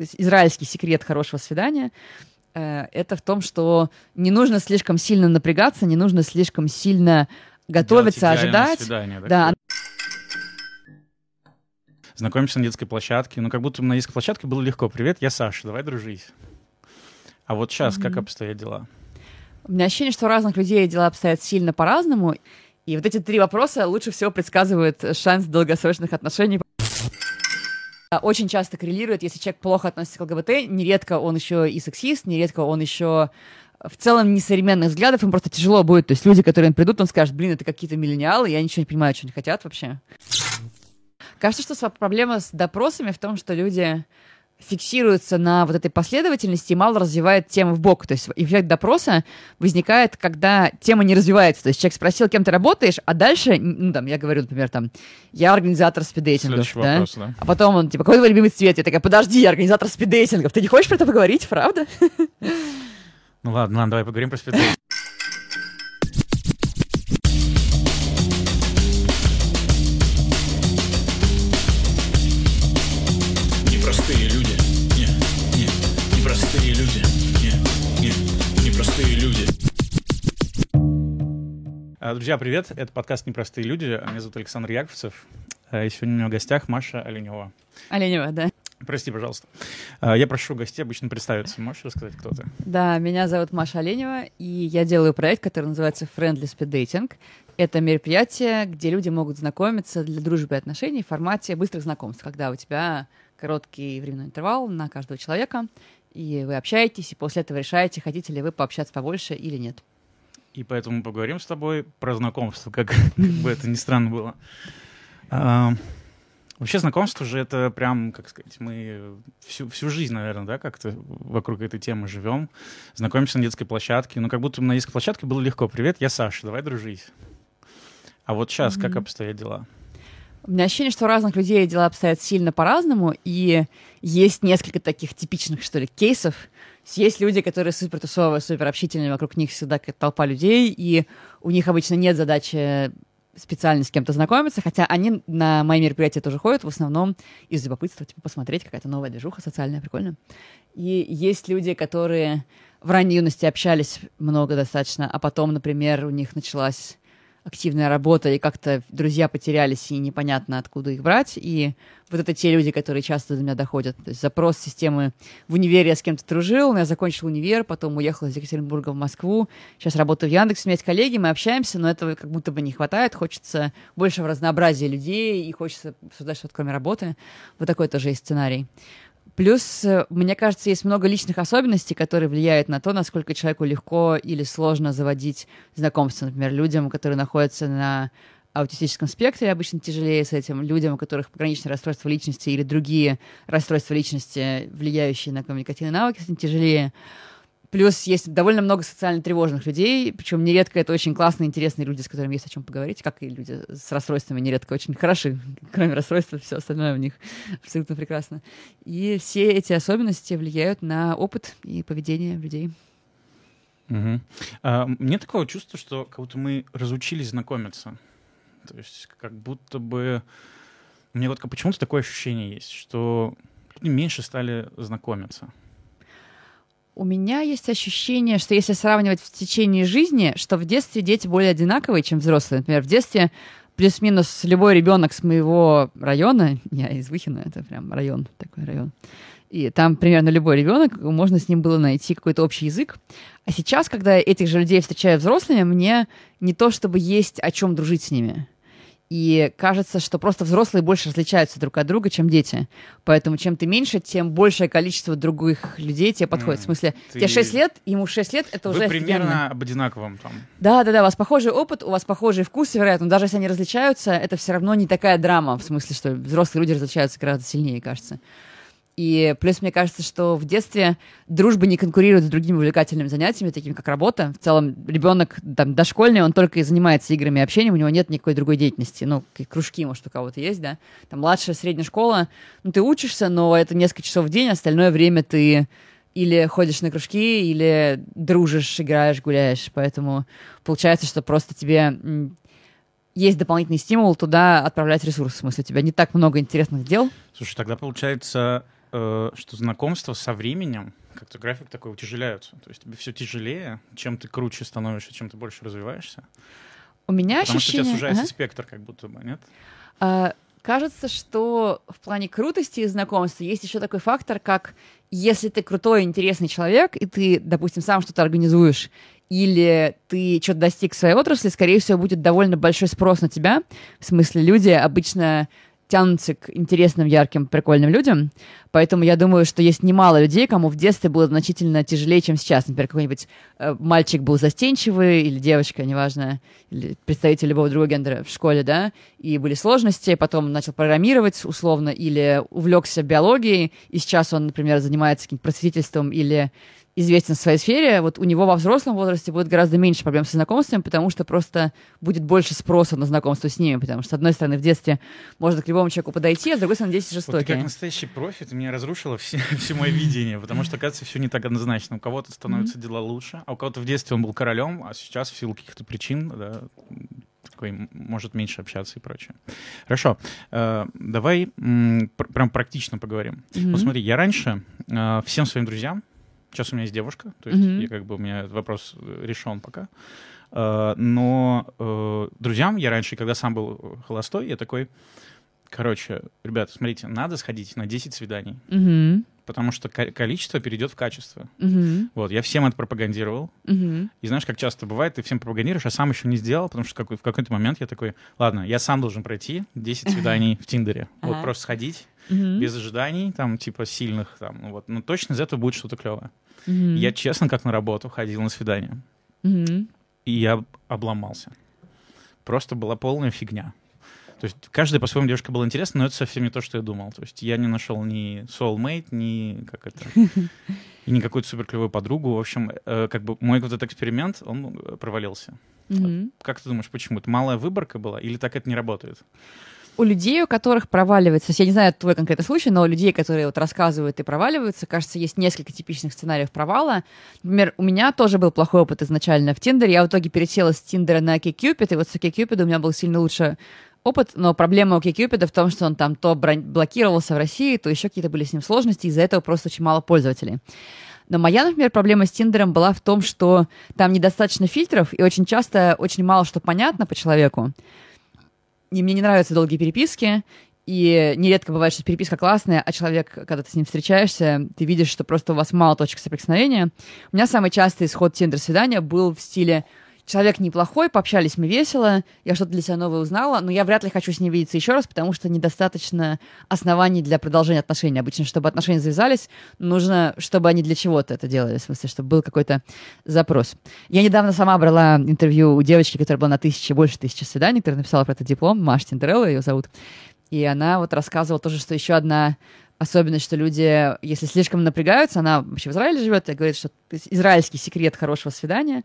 то есть израильский секрет хорошего свидания, э, это в том, что не нужно слишком сильно напрягаться, не нужно слишком сильно готовиться, ожидать. Свидание, да. Знакомимся на детской площадке. Ну, как будто на детской площадке было легко. Привет, я Саша, давай дружить. А вот сейчас mm-hmm. как обстоят дела? У меня ощущение, что у разных людей дела обстоят сильно по-разному. И вот эти три вопроса лучше всего предсказывают шанс долгосрочных отношений. Очень часто коррелирует, если человек плохо относится к ЛГБТ, нередко он еще и сексист, нередко он еще в целом несовременных взглядов, им просто тяжело будет. То есть люди, которые придут, он скажет, блин, это какие-то миллениалы, я ничего не понимаю, что они хотят вообще. Кажется, что проблема с допросами в том, что люди фиксируется на вот этой последовательности и мало развивает тему в бок. То есть эффект допроса возникает, когда тема не развивается. То есть человек спросил, кем ты работаешь, а дальше, ну, там, я говорю, например, там, я организатор спиддейтингов, да? Вопрос, да? А потом он, типа, какой твой любимый цвет? Я такая, подожди, я организатор спиддейтингов. Ты не хочешь про это поговорить, правда? Ну ладно, ладно, давай поговорим про спиддейтинг. Друзья, привет! Это подкаст «Непростые люди». Меня зовут Александр Яковцев. А, и сегодня у меня в гостях Маша Оленева. Оленева, да. Прости, пожалуйста. А, я прошу гостей обычно представиться. Можешь рассказать, кто ты? Да, меня зовут Маша Оленева, и я делаю проект, который называется Friendly Speed Dating. Это мероприятие, где люди могут знакомиться для дружбы и отношений в формате быстрых знакомств, когда у тебя короткий временной интервал на каждого человека, и вы общаетесь, и после этого решаете, хотите ли вы пообщаться побольше или нет. И поэтому поговорим с тобой про знакомство, как, как бы это ни странно было. А, вообще знакомство же это прям, как сказать, мы всю, всю жизнь, наверное, да, как-то вокруг этой темы живем. Знакомимся на детской площадке. Ну, как будто на детской площадке было легко. Привет, я Саша, давай дружить. А вот сейчас mm-hmm. как обстоят дела? У меня ощущение, что у разных людей дела обстоят сильно по-разному, и есть несколько таких типичных, что ли, кейсов, есть люди, которые супер тусовые, супер общительные, вокруг них всегда толпа людей, и у них обычно нет задачи специально с кем-то знакомиться, хотя они на мои мероприятия тоже ходят в основном из любопытства, типа посмотреть, какая-то новая движуха социальная, прикольно. И есть люди, которые в ранней юности общались много достаточно, а потом, например, у них началась активная работа, и как-то друзья потерялись, и непонятно, откуда их брать. И вот это те люди, которые часто до меня доходят. То есть запрос системы в универе я с кем-то дружил, я закончил универ, потом уехал из Екатеринбурга в Москву. Сейчас работаю в Яндексе, у меня есть коллеги, мы общаемся, но этого как будто бы не хватает. Хочется больше разнообразия людей, и хочется обсуждать что-то кроме работы. Вот такой тоже есть сценарий. Плюс, э, мне кажется, есть много личных особенностей, которые влияют на то, насколько человеку легко или сложно заводить знакомства. Например, людям, которые находятся на аутистическом спектре, обычно тяжелее с этим. Людям, у которых пограничное расстройство личности или другие расстройства личности, влияющие на коммуникативные навыки, с этим тяжелее. Плюс есть довольно много социально тревожных людей, причем нередко это очень классные, интересные люди, с которыми есть о чем поговорить, как и люди с расстройствами нередко очень хороши. Кроме расстройства, все остальное у них абсолютно прекрасно. И все эти особенности влияют на опыт и поведение людей. Угу. А, мне такое чувство, что как будто мы разучились знакомиться. То есть как будто бы... Мне вот почему-то такое ощущение есть, что люди меньше стали знакомиться. У меня есть ощущение, что если сравнивать в течение жизни, что в детстве дети более одинаковые, чем взрослые. Например, в детстве плюс-минус любой ребенок с моего района, я из Выхина, это прям район, такой район, и там примерно любой ребенок, можно с ним было найти какой-то общий язык. А сейчас, когда этих же людей встречаю взрослыми, мне не то чтобы есть о чем дружить с ними. И кажется, что просто взрослые больше различаются друг от друга, чем дети. Поэтому чем ты меньше, тем большее количество других людей тебе подходит. Mm, в смысле, ты... тебе 6 лет, ему 6 лет, это Вы уже примерно офигенно. об одинаковом там. Да, да, да, у вас похожий опыт, у вас похожий вкус, вероятно. Даже если они различаются, это все равно не такая драма. В смысле, что взрослые люди различаются гораздо сильнее, кажется. И плюс мне кажется, что в детстве дружба не конкурирует с другими увлекательными занятиями, такими как работа. В целом ребенок там, дошкольный, он только и занимается играми и общением, у него нет никакой другой деятельности. Ну, кружки, может, у кого-то есть, да. Там младшая, средняя школа, ну, ты учишься, но это несколько часов в день, остальное время ты или ходишь на кружки, или дружишь, играешь, гуляешь. Поэтому получается, что просто тебе есть дополнительный стимул туда отправлять ресурсы. В смысле, у тебя не так много интересных дел. Слушай, тогда получается э, что знакомства со временем, как-то график такой, утяжеляются. То есть тебе все тяжелее, чем ты круче становишься, чем ты больше развиваешься. У меня Потому ощущение... что у тебя сужается Ага. спектр, как будто бы, нет? А, Кажется, что в плане крутости и знакомства есть еще такой фактор, как если ты крутой, интересный человек, и ты, допустим, сам что-то организуешь, или ты что-то достиг в своей отрасли, скорее всего, будет довольно большой спрос на тебя. В смысле, люди обычно тянутся к интересным, ярким, прикольным людям. Поэтому я думаю, что есть немало людей, кому в детстве было значительно тяжелее, чем сейчас. Например, какой-нибудь э, мальчик был застенчивый, или девочка, неважно, или представитель любого другого гендера в школе, да, и были сложности, потом начал программировать условно, или увлекся биологией, и сейчас он, например, занимается каким-то просветительством или известен в своей сфере, вот у него во взрослом возрасте будет гораздо меньше проблем со знакомствами, потому что просто будет больше спроса на знакомство с ними, потому что, с одной стороны, в детстве можно к любому человеку подойти, а с другой стороны, дети Вот ты жестокие. как настоящий профи, ты меня разрушила все, все мое видение, потому что, оказывается, все не так однозначно. У кого-то становятся дела лучше, а у кого-то в детстве он был королем, а сейчас в силу каких-то причин, да, такой может меньше общаться и прочее. Хорошо, э, давай м, пр- прям практично поговорим. Мгм. Вот смотри, я раньше э, всем своим друзьям, сейчас у меня есть девушка, то есть Мгм. я как бы у меня вопрос э, решен пока, Э, но э, друзьям я раньше, когда сам был холостой, я такой, короче, ребята, смотрите, надо сходить на 10 свиданий, Мгм. потому что ко- количество перейдет в качество. Мгм. Вот, я всем это пропагандировал, Мгм. и знаешь, как часто бывает, ты всем пропагандируешь, а сам еще не сделал, потому что в какой-то момент я такой, ладно, я сам должен пройти 10 свиданий в Тиндере. Вот просто сходить, Мгм. без ожиданий, там, типа, сильных, там, ну вот. Но точно из этого будет что-то клевое. Мгм. Я честно, как на работу, ходил на свидание. Мгм. И я обломался. Просто была полная фигня. То есть каждая по-своему девушка была интересна, но это совсем не то, что я думал. То есть я не нашел ни soulmate, ни как это, и ни какую-то суперклевую подругу. В общем, э, как бы мой вот этот эксперимент, он э, провалился. Мгм. Как ты думаешь, почему? Это малая выборка была или так это не работает? У людей, у которых проваливается, я не знаю твой конкретный случай, но у людей, которые вот рассказывают и проваливаются, кажется, есть несколько типичных сценариев провала. Например, у меня тоже был плохой опыт изначально в Тиндере. Я в итоге пересела с Тиндера на OkCupid, и вот с OkCupid у меня был сильно лучше опыт, но проблема у в том, что он там то блокировался в России, то еще какие-то были с ним сложности, из-за этого просто очень мало пользователей. Но моя, например, проблема с Тиндером была в том, что там недостаточно фильтров, и очень часто очень мало что понятно по человеку. И мне не нравятся долгие переписки, и нередко бывает, что переписка классная, а человек, когда ты с ним встречаешься, ты видишь, что просто у вас мало точек соприкосновения. У меня самый частый исход Тиндер-свидания был в стиле Человек неплохой, пообщались мы весело, я что-то для себя новое узнала, но я вряд ли хочу с ним видеться еще раз, потому что недостаточно оснований для продолжения отношений. Обычно, чтобы отношения завязались, нужно, чтобы они для чего-то это делали, в смысле, чтобы был какой-то запрос. Я недавно сама брала интервью у девочки, которая была на тысяче, больше тысячи свиданий, которая написала про этот диплом, Маша Тиндерелла ее зовут. И она вот рассказывала тоже, что еще одна особенность, что люди, если слишком напрягаются, она вообще в Израиле живет, и говорит, что израильский секрет хорошего свидания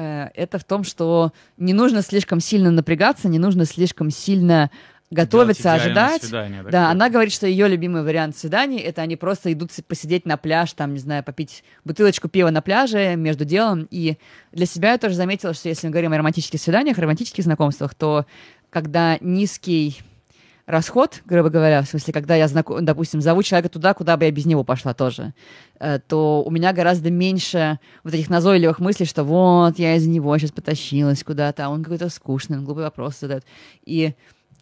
это в том, что не нужно слишком сильно напрягаться, не нужно слишком сильно готовиться, ожидать. свидание Да, такое. она говорит, что ее любимый вариант свиданий это они просто идут посидеть на пляж, там, не знаю, попить бутылочку пива на пляже между делом. И для себя я тоже заметила, что если мы говорим о романтических свиданиях, романтических знакомствах, то когда низкий расход, грубо говоря, в смысле, когда я, знако- допустим, зову человека туда, куда бы я без него пошла тоже, э, то у меня гораздо меньше вот этих назойливых мыслей, что вот, я из него сейчас потащилась куда-то, а он какой-то скучный, он глупый вопрос задает. И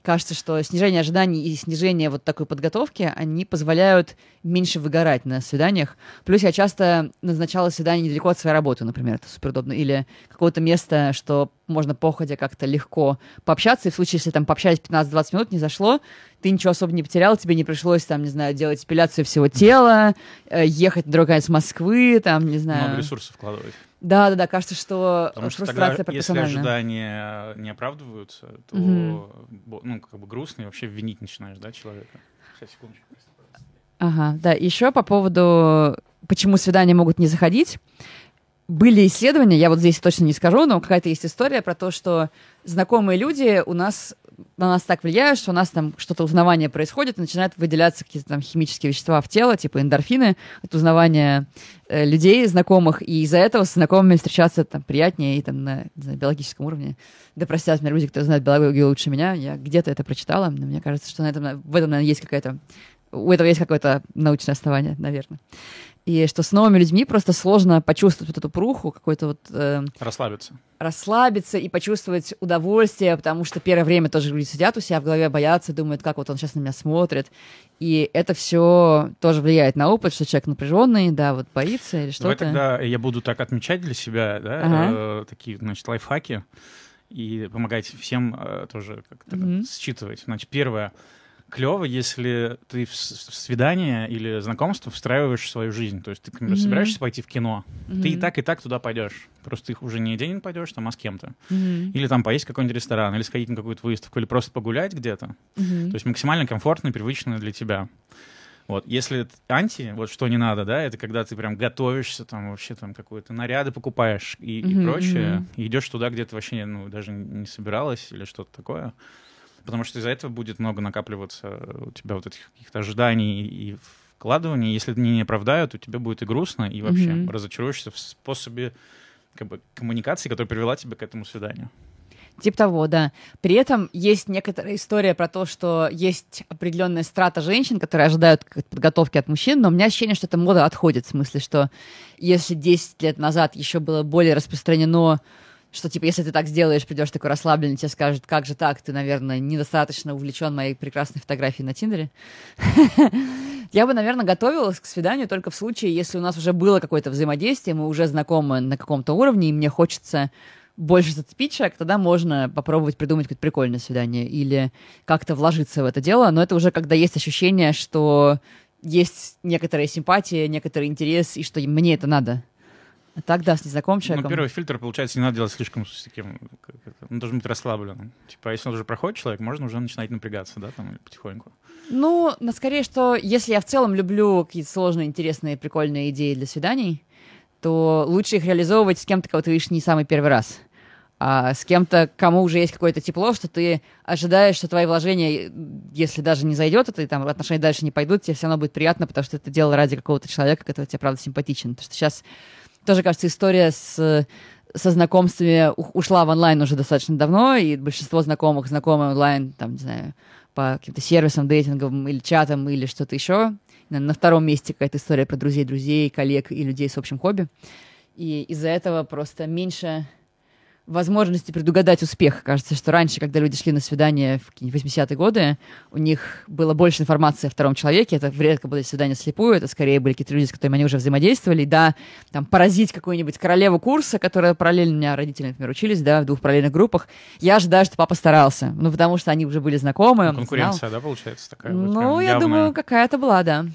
кажется, что снижение ожиданий и снижение вот такой подготовки, они позволяют меньше выгорать на свиданиях. Плюс я часто назначала свидание недалеко от своей работы, например, это супер удобно. Или какое-то место, что можно походя как-то легко пообщаться. И в случае, если там пообщались 15-20 минут, не зашло, ты ничего особо не потерял, тебе не пришлось там, не знаю, делать эпиляцию всего тела, э, ехать на другой конец Москвы, там, не знаю. Много ресурсов вкладывать. Да, да, да, кажется, что Потому что фрустрация тогда, если ожидания не оправдываются, то бо- ну, как бы грустно и вообще винить начинаешь, да, человека. Сейчас, секундочку. Ага, да. Еще по поводу, почему свидания могут не заходить. Были исследования, я вот здесь точно не скажу, но какая-то есть история про то, что знакомые люди у нас на нас так влияют, что у нас там что-то узнавание происходит, и начинают выделяться какие-то там химические вещества в тело, типа эндорфины, от узнавания э, людей, знакомых, и из-за этого с знакомыми встречаться там приятнее и там на знаю, биологическом уровне. Да простят меня люди, кто знает биологию лучше меня, я где-то это прочитала, но мне кажется, что на этом, в этом, наверное, есть какая-то У этого есть какое-то научное основание, наверное. И что с новыми людьми просто сложно почувствовать вот эту пруху, какой-то вот... Э, расслабиться. Расслабиться и почувствовать удовольствие, потому что первое время тоже люди сидят у себя в голове, боятся, думают, как вот он сейчас на меня смотрит. И это все тоже влияет на опыт, что человек напряженный, да, вот боится или что-то. Давай тогда я буду так отмечать для себя, да, ага. э, такие, значит, лайфхаки и помогать всем э, тоже как-то mm-hmm. считывать. Значит, первое — клево, если ты в свидание или знакомство встраиваешь свою жизнь. То есть ты, например, mm-hmm. собираешься пойти в кино, mm-hmm. ты и так, и так туда пойдешь. Просто их уже не один пойдешь, там, а с кем-то. Mm-hmm. Или там поесть в какой-нибудь ресторан, или сходить на какую-то выставку, или просто погулять где-то. Mm-hmm. То есть максимально комфортно и привычно для тебя. Вот, если анти, вот что не надо, да, это когда ты прям готовишься, там вообще там какие-то наряды покупаешь и, mm-hmm. и прочее, и идешь туда, где ты вообще ну, даже не собиралась или что-то такое потому что из-за этого будет много накапливаться у тебя вот этих каких-то ожиданий и вкладываний. Если они не оправдают, у тебя будет и грустно, и вообще mm-hmm. разочаруешься в способе как бы, коммуникации, которая привела тебя к этому свиданию. Типа того, да. При этом есть некоторая история про то, что есть определенная страта женщин, которые ожидают подготовки от мужчин, но у меня ощущение, что эта мода отходит, в смысле, что если 10 лет назад еще было более распространено что, типа, если ты так сделаешь, придешь такой расслабленный, тебе скажут, как же так, ты, наверное, недостаточно увлечен моей прекрасной фотографией на Тиндере. Я бы, наверное, готовилась к свиданию только в случае, если у нас уже было какое-то взаимодействие, мы уже знакомы на каком-то уровне, и мне хочется больше зацепить человека, тогда можно попробовать придумать какое-то прикольное свидание или как-то вложиться в это дело, но это уже когда есть ощущение, что есть некоторая симпатия, некоторый интерес, и что мне это надо. А так, да, с незнакомым ну, человеком. Ну, первый фильтр, получается, не надо делать слишком с таким, он должен быть расслабленным. Типа, а если он уже проходит человек, можно уже начинать напрягаться, да, там, потихоньку. Ну, на скорее, что если я в целом люблю какие-то сложные, интересные, прикольные идеи для свиданий, то лучше их реализовывать с кем-то, кого ты видишь не самый первый раз. А с кем-то, кому уже есть какое-то тепло, что ты ожидаешь, что твои вложения, если даже не зайдет, это там отношения дальше не пойдут, тебе все равно будет приятно, потому что ты делал ради какого-то человека, который тебе, правда, симпатичен. Потому что сейчас тоже, кажется, история с со знакомствами ушла в онлайн уже достаточно давно, и большинство знакомых знакомы онлайн, там, не знаю, по каким-то сервисам, дейтинговым или чатам, или что-то еще. На втором месте какая-то история про друзей, друзей, коллег и людей с общим хобби. И из-за этого просто меньше возможности предугадать успех. Кажется, что раньше, когда люди шли на свидание в 80-е годы, у них было больше информации о втором человеке. Это редко были свидания слепую, это скорее были какие-то люди, с которыми они уже взаимодействовали. Да, там, поразить какую-нибудь королеву курса, которая параллельно, у меня родители, например, учились, да, в двух параллельных группах. Я ожидаю, что папа старался. Ну, потому что они уже были знакомы. Ну, конкуренция, знал. да, получается, такая? Ну, вот я явная. думаю, какая-то была, да.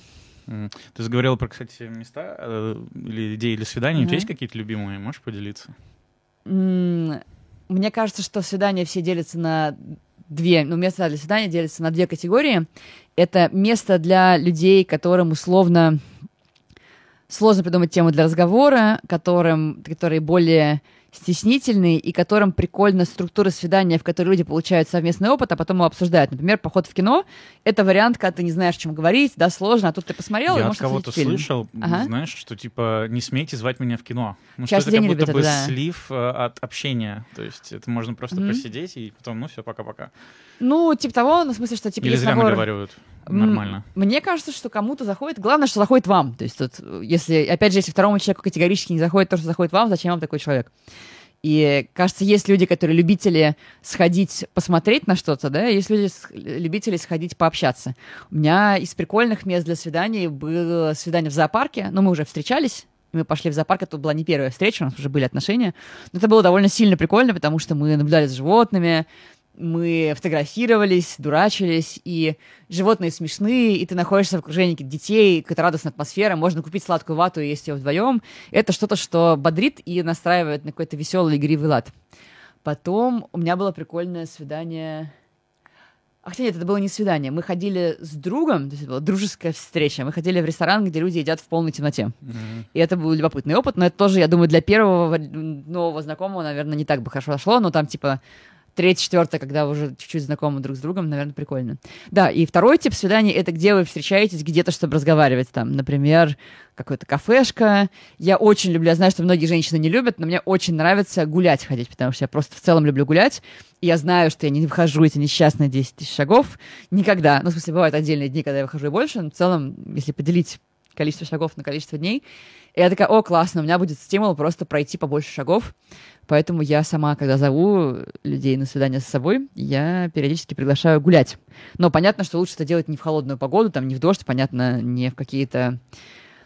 Ты заговорила про, кстати, места э, или идеи для свиданий. Mm-hmm. У тебя есть какие-то любимые? Можешь поделиться? Мне кажется, что свидания все делятся на две, ну, места для свидания делятся на две категории. Это место для людей, которым условно сложно придумать тему для разговора, которым, которые более стеснительный и которым прикольно структура свидания, в которой люди получают совместный опыт, а потом его обсуждают. Например, поход в кино — это вариант, когда ты не знаешь, о чем говорить, да, сложно, а тут ты посмотрел, Я и можешь от кого-то слышал, ага. знаешь, что типа не смейте звать меня в кино. Ну, Часть что это как будто бы это, да. слив э, от общения. То есть это можно просто mm-hmm. посидеть и потом, ну все, пока-пока. Ну, типа того, ну, в смысле, что типа Или есть зря набор... наговаривают. Нормально. Мне кажется, что кому-то заходит. Главное, что заходит вам. То есть тут, если, опять же, если второму человеку категорически не заходит то, что заходит вам, зачем вам такой человек? И, кажется, есть люди, которые любители сходить посмотреть на что-то, да, есть люди, любители сходить пообщаться. У меня из прикольных мест для свиданий было свидание в зоопарке, но мы уже встречались, мы пошли в зоопарк, это была не первая встреча, у нас уже были отношения. Но это было довольно сильно прикольно, потому что мы наблюдали за животными, мы фотографировались, дурачились, и животные смешные, и ты находишься в окружении детей, какая-то радостная атмосфера, можно купить сладкую вату и есть ее вдвоем. Это что-то, что бодрит и настраивает на какой-то веселый игривый лад. Потом у меня было прикольное свидание... А хотя нет, это было не свидание. Мы ходили с другом, то есть это была дружеская встреча. Мы ходили в ресторан, где люди едят в полной темноте. Mm-hmm. И это был любопытный опыт, но это тоже, я думаю, для первого нового знакомого, наверное, не так бы хорошо шло, но там, типа, третье, четвертое, когда вы уже чуть-чуть знакомы друг с другом, наверное, прикольно. Да, и второй тип свиданий — это где вы встречаетесь где-то, чтобы разговаривать. Там, например, какая-то кафешка. Я очень люблю, я знаю, что многие женщины не любят, но мне очень нравится гулять ходить, потому что я просто в целом люблю гулять. И я знаю, что я не выхожу эти несчастные 10 тысяч шагов никогда. Ну, в смысле, бывают отдельные дни, когда я выхожу и больше, но в целом, если поделить количество шагов на количество дней, и я такая, о, классно, у меня будет стимул просто пройти побольше шагов. Поэтому я сама, когда зову людей на свидание с собой, я периодически приглашаю гулять. Но понятно, что лучше это делать не в холодную погоду, там не в дождь, понятно, не в какие-то...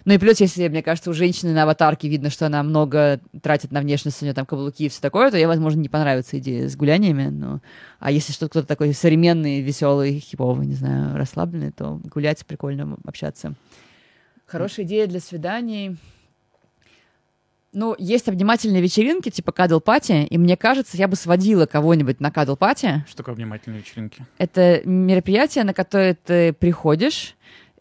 Ну и плюс, если, мне кажется, у женщины на аватарке видно, что она много тратит на внешность, у нее там каблуки и все такое, то ей, возможно, не понравится идея с гуляниями. Но... А если что-то кто-то такой современный, веселый, хиповый, не знаю, расслабленный, то гулять прикольно общаться. Хорошая идея для свиданий. Ну, есть обнимательные вечеринки, типа кадл пати, и мне кажется, я бы сводила кого-нибудь на кадл пати. Что такое обнимательные вечеринки? Это мероприятие, на которое ты приходишь,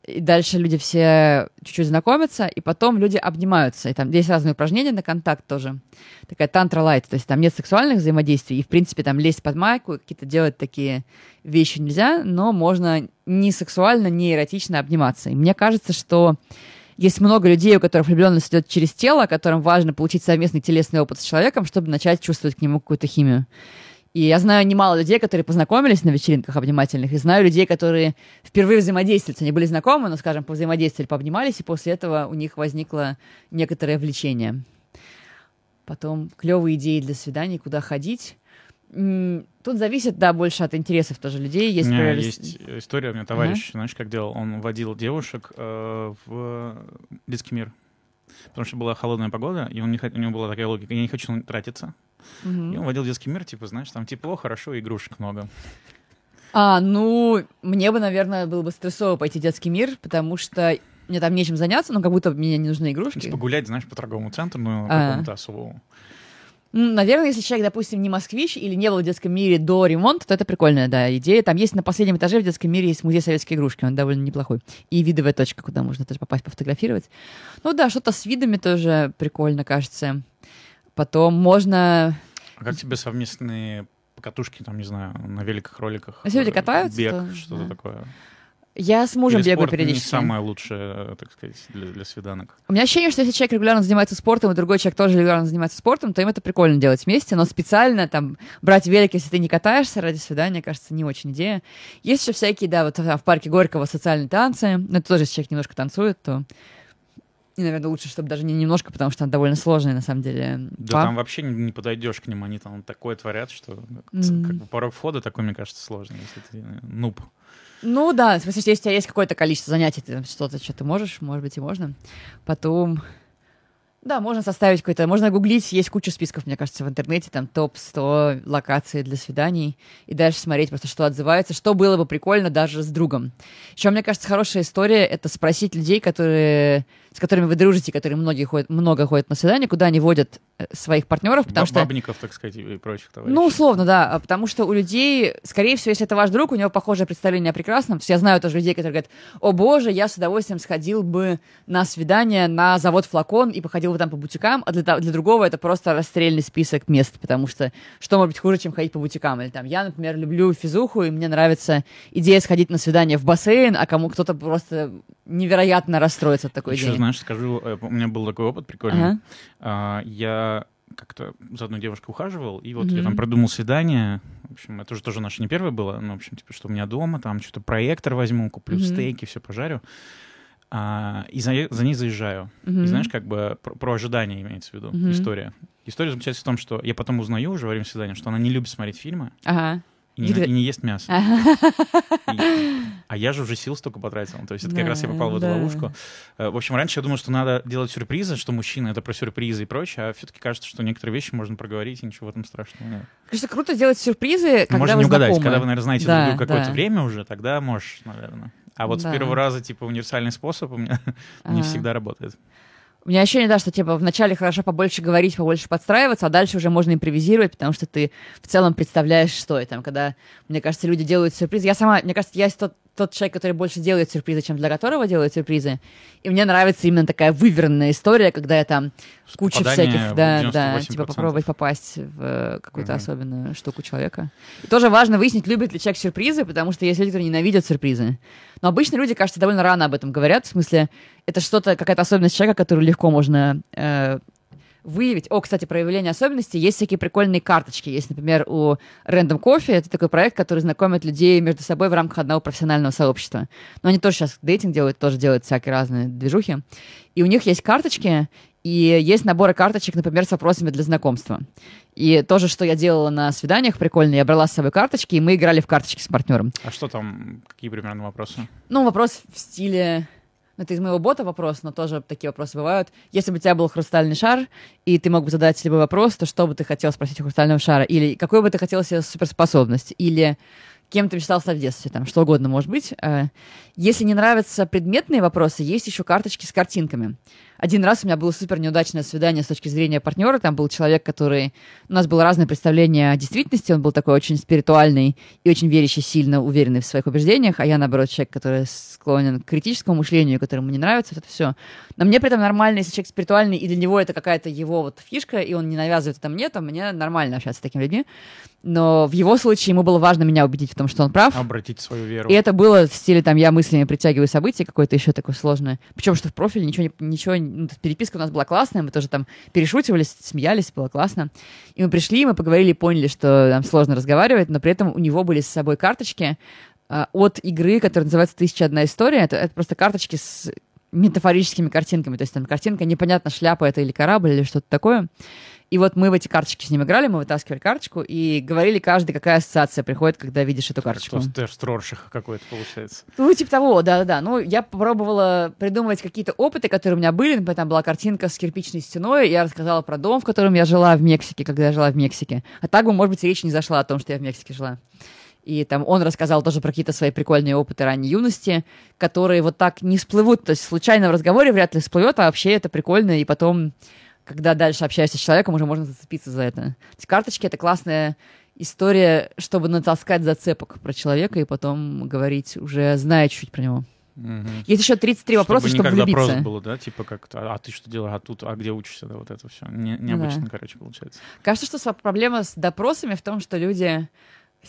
и дальше люди все чуть-чуть знакомятся, и потом люди обнимаются. И там есть разные упражнения на контакт тоже. Такая тантра лайт, то есть там нет сексуальных взаимодействий, и, в принципе, там лезть под майку, какие-то делать такие вещи нельзя, но можно не сексуально, не эротично обниматься. И мне кажется, что есть много людей, у которых влюбленность идет через тело, которым важно получить совместный телесный опыт с человеком, чтобы начать чувствовать к нему какую-то химию. И я знаю немало людей, которые познакомились на вечеринках обнимательных, и знаю людей, которые впервые взаимодействуют. Они были знакомы, но, скажем, повзаимодействовали, пообнимались, и после этого у них возникло некоторое влечение. Потом клевые идеи для свиданий, куда ходить. Тут зависит, да, больше от интересов тоже людей. Есть, у меня например... есть история, у меня товарищ, uh-huh. знаешь, как делал? Он водил девушек э, в детский мир. Потому что была холодная погода, и он не, у него была такая логика, я не хочу тратиться. Uh-huh. И он водил детский мир, типа, знаешь, там тепло, хорошо, игрушек много. А, ну, мне бы, наверное, было бы стрессово пойти в детский мир, потому что мне там нечем заняться, но как будто мне не нужны игрушки. Типа гулять, знаешь, по торговому центру, но а. какому-то особому. Наверное, если человек, допустим, не москвич или не был в детском мире до ремонта, то это прикольная, да, идея. Там есть на последнем этаже в детском мире есть музей советской игрушки, он довольно неплохой. И видовая точка, куда можно тоже попасть, пофотографировать. Ну да, что-то с видами тоже прикольно, кажется. Потом можно... А как тебе совместные покатушки, там, не знаю, на великах, роликах? Если люди катаются, Бег, то... что-то да. такое. Я с мужем Или бегаю спорт периодически. не самое лучшее, так сказать, для, для свиданок. У меня ощущение, что если человек регулярно занимается спортом, и другой человек тоже регулярно занимается спортом, то им это прикольно делать вместе, но специально там брать велик, если ты не катаешься ради свидания, кажется, не очень идея. Есть еще всякие, да, вот в парке Горького социальные танцы, но это тоже, если человек немножко танцует, то и, наверное, лучше, чтобы даже не немножко, потому что он довольно сложный, на самом деле. Да, пап. там вообще не, не подойдешь к ним, они там такое творят, что mm-hmm. как бы порог входа такой, мне кажется, сложный, если ты э, нуб. Ну да, в смысле, если у тебя есть какое-то количество занятий, ты что-то, что ты можешь, может быть, и можно. Потом да, можно составить какой-то, можно гуглить, есть куча списков, мне кажется, в интернете, там топ-100 локаций для свиданий, и дальше смотреть просто, что отзывается, что было бы прикольно даже с другом. Еще, мне кажется, хорошая история — это спросить людей, которые, с которыми вы дружите, которые многие ходят, много ходят на свидания, куда они водят э, своих партнеров, потому что... Бабников, так сказать, и прочих товарищей. Ну, условно, да, а потому что у людей, скорее всего, если это ваш друг, у него похожее представление о прекрасном. Я знаю тоже людей, которые говорят, о боже, я с удовольствием сходил бы на свидание на завод «Флакон» и походил бы там по бутикам, а для, для другого это просто расстрельный список мест, потому что что может быть хуже, чем ходить по бутикам? Или там, я, например, люблю физуху, и мне нравится идея сходить на свидание в бассейн, а кому кто-то просто невероятно расстроится от такой Еще, идеи. Знаешь, скажу, э, у меня был такой опыт прикольный. Ага. Я как-то за одной девушкой ухаживал, и вот mm-hmm. я там продумал свидание. В общем, это уже тоже наше не первое было, но, в общем, типа, что у меня дома, там что-то проектор возьму, куплю mm-hmm. стейки, все пожарю. А, и за, за ней заезжаю. Mm-hmm. И знаешь, как бы про, про ожидание имеется в виду mm-hmm. история. История заключается в том, что я потом узнаю уже во время свидания, что она не любит смотреть фильмы. Ага. И не, и не ест мясо. А я же уже сил столько потратил. То есть это как раз я попал в эту ловушку. Э, в общем, раньше я думал, что надо делать сюрпризы, что мужчина — это про сюрпризы и прочее, а все-таки кажется, что некоторые вещи можно проговорить, и ничего в этом страшного нет. Конечно, круто делать сюрпризы, когда Можно не угадать. Когда вы, наверное, знаете да, друг друга какое-то время уже, тогда можешь, наверное. А вот с первого раза, типа, универсальный способ у меня не всегда работает. У меня ощущение, да, что типа вначале хорошо побольше говорить, побольше подстраиваться, а дальше уже можно импровизировать, потому что ты в целом представляешь, что это. Когда, мне кажется, люди делают сюрприз. Я сама, мне кажется, я тот, тот человек, который больше делает сюрпризы, чем для которого делают сюрпризы. И мне нравится именно такая выверенная история, когда я там куча всяких, да, да, типа попробовать попасть в э, какую-то угу. особенную штуку человека. И тоже важно выяснить, любит ли человек сюрпризы, потому что есть люди, которые ненавидят сюрпризы. Но обычно люди, кажется, довольно рано об этом говорят. В смысле, это что-то, какая-то особенность человека, которую легко можно э, выявить. О, кстати, проявление особенностей. Есть всякие прикольные карточки. Есть, например, у Random Coffee. Это такой проект, который знакомит людей между собой в рамках одного профессионального сообщества. Но они тоже сейчас дейтинг делают, тоже делают всякие разные движухи. И у них есть карточки, и есть наборы карточек, например, с вопросами для знакомства. И тоже, что я делала на свиданиях прикольно, я брала с собой карточки, и мы играли в карточки с партнером. А что там, какие примерно вопросы? Ну, вопрос в стиле ну, это из моего бота вопрос, но тоже такие вопросы бывают. Если бы у тебя был хрустальный шар, и ты мог бы задать себе вопрос, то что бы ты хотел спросить у хрустального шара? Или какой бы ты хотел себе суперспособность? Или кем ты мечтал стать в детстве, там, что угодно может быть. Э, если не нравятся предметные вопросы, есть еще карточки с картинками. Один раз у меня было супер неудачное свидание с точки зрения партнера. Там был человек, который... У нас было разное представление о действительности. Он был такой очень спиритуальный и очень верящий, сильно уверенный в своих убеждениях. А я, наоборот, человек, который склонен к критическому мышлению, которому не нравится это все. Но мне при этом нормально, если человек спиритуальный, и для него это какая-то его вот фишка, и он не навязывает это мне, то мне нормально общаться с такими людьми. Но в его случае ему было важно меня убедить в том, что он прав. Обратить свою веру. И это было в стиле, там, я мыслями притягиваю события, какое-то еще такое сложное. Причем, что в профиле ничего, ничего ну, переписка у нас была классная, мы тоже там перешутивались, смеялись, было классно. И мы пришли, мы поговорили, поняли, что нам сложно разговаривать, но при этом у него были с собой карточки э, от игры, которая называется «Тысяча одна история». Это, это просто карточки с метафорическими картинками. То есть там картинка, непонятно, шляпа это или корабль, или что-то такое. И вот мы в эти карточки с ним играли, мы вытаскивали карточку и говорили каждый, какая ассоциация приходит, когда видишь эту карточку. Что тест Роршиха какой-то получается. Ну, типа того, да-да-да. Ну, я попробовала придумывать какие-то опыты, которые у меня были. Например, там была картинка с кирпичной стеной, я рассказала про дом, в котором я жила в Мексике, когда я жила в Мексике. А так бы, может быть, речь не зашла о том, что я в Мексике жила. И там он рассказал тоже про какие-то свои прикольные опыты ранней юности, которые вот так не всплывут. То есть случайно в разговоре вряд ли всплывет, а вообще это прикольно. И потом когда дальше общаешься с человеком, уже можно зацепиться за это. Эти карточки — это классная история, чтобы натаскать зацепок про человека и потом говорить, уже зная чуть-чуть про него. Угу. Есть еще 33 чтобы вопроса, чтобы влюбиться. допрос было, да, типа как а, а ты что делаешь, а тут, а где учишься, да, вот это все. Не, необычно, да. короче, получается. Кажется, что проблема с допросами в том, что люди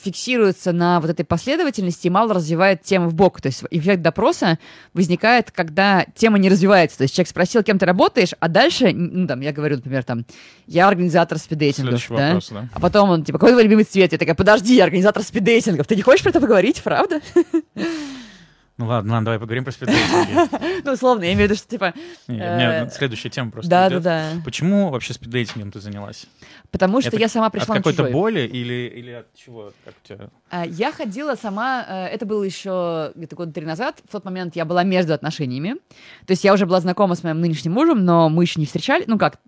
фиксируется на вот этой последовательности и мало развивает тему в бок. То есть эффект допроса возникает, когда тема не развивается. То есть человек спросил, кем ты работаешь, а дальше, ну, там, я говорю, например, там, я организатор спиддейтингов, да? Вопрос, да? А потом он, типа, какой твой любимый цвет? Я такая, подожди, я организатор спиддейтингов. Ты не хочешь про это поговорить, правда? Ну ладно, ладно, давай поговорим про спиддейтинги. Ну, условно, я имею в виду, что типа... Не, у меня э, следующая тема просто Да, да, да. Почему вообще спиддейтингом ты занялась? Потому что я сама пришла От какой-то боли или, от чего? Как у тебя? А, я ходила сама, э, это было еще где-то года три назад, в тот момент я была между отношениями. То есть я уже была знакома с моим нынешним мужем, но мы еще не встречали, ну как,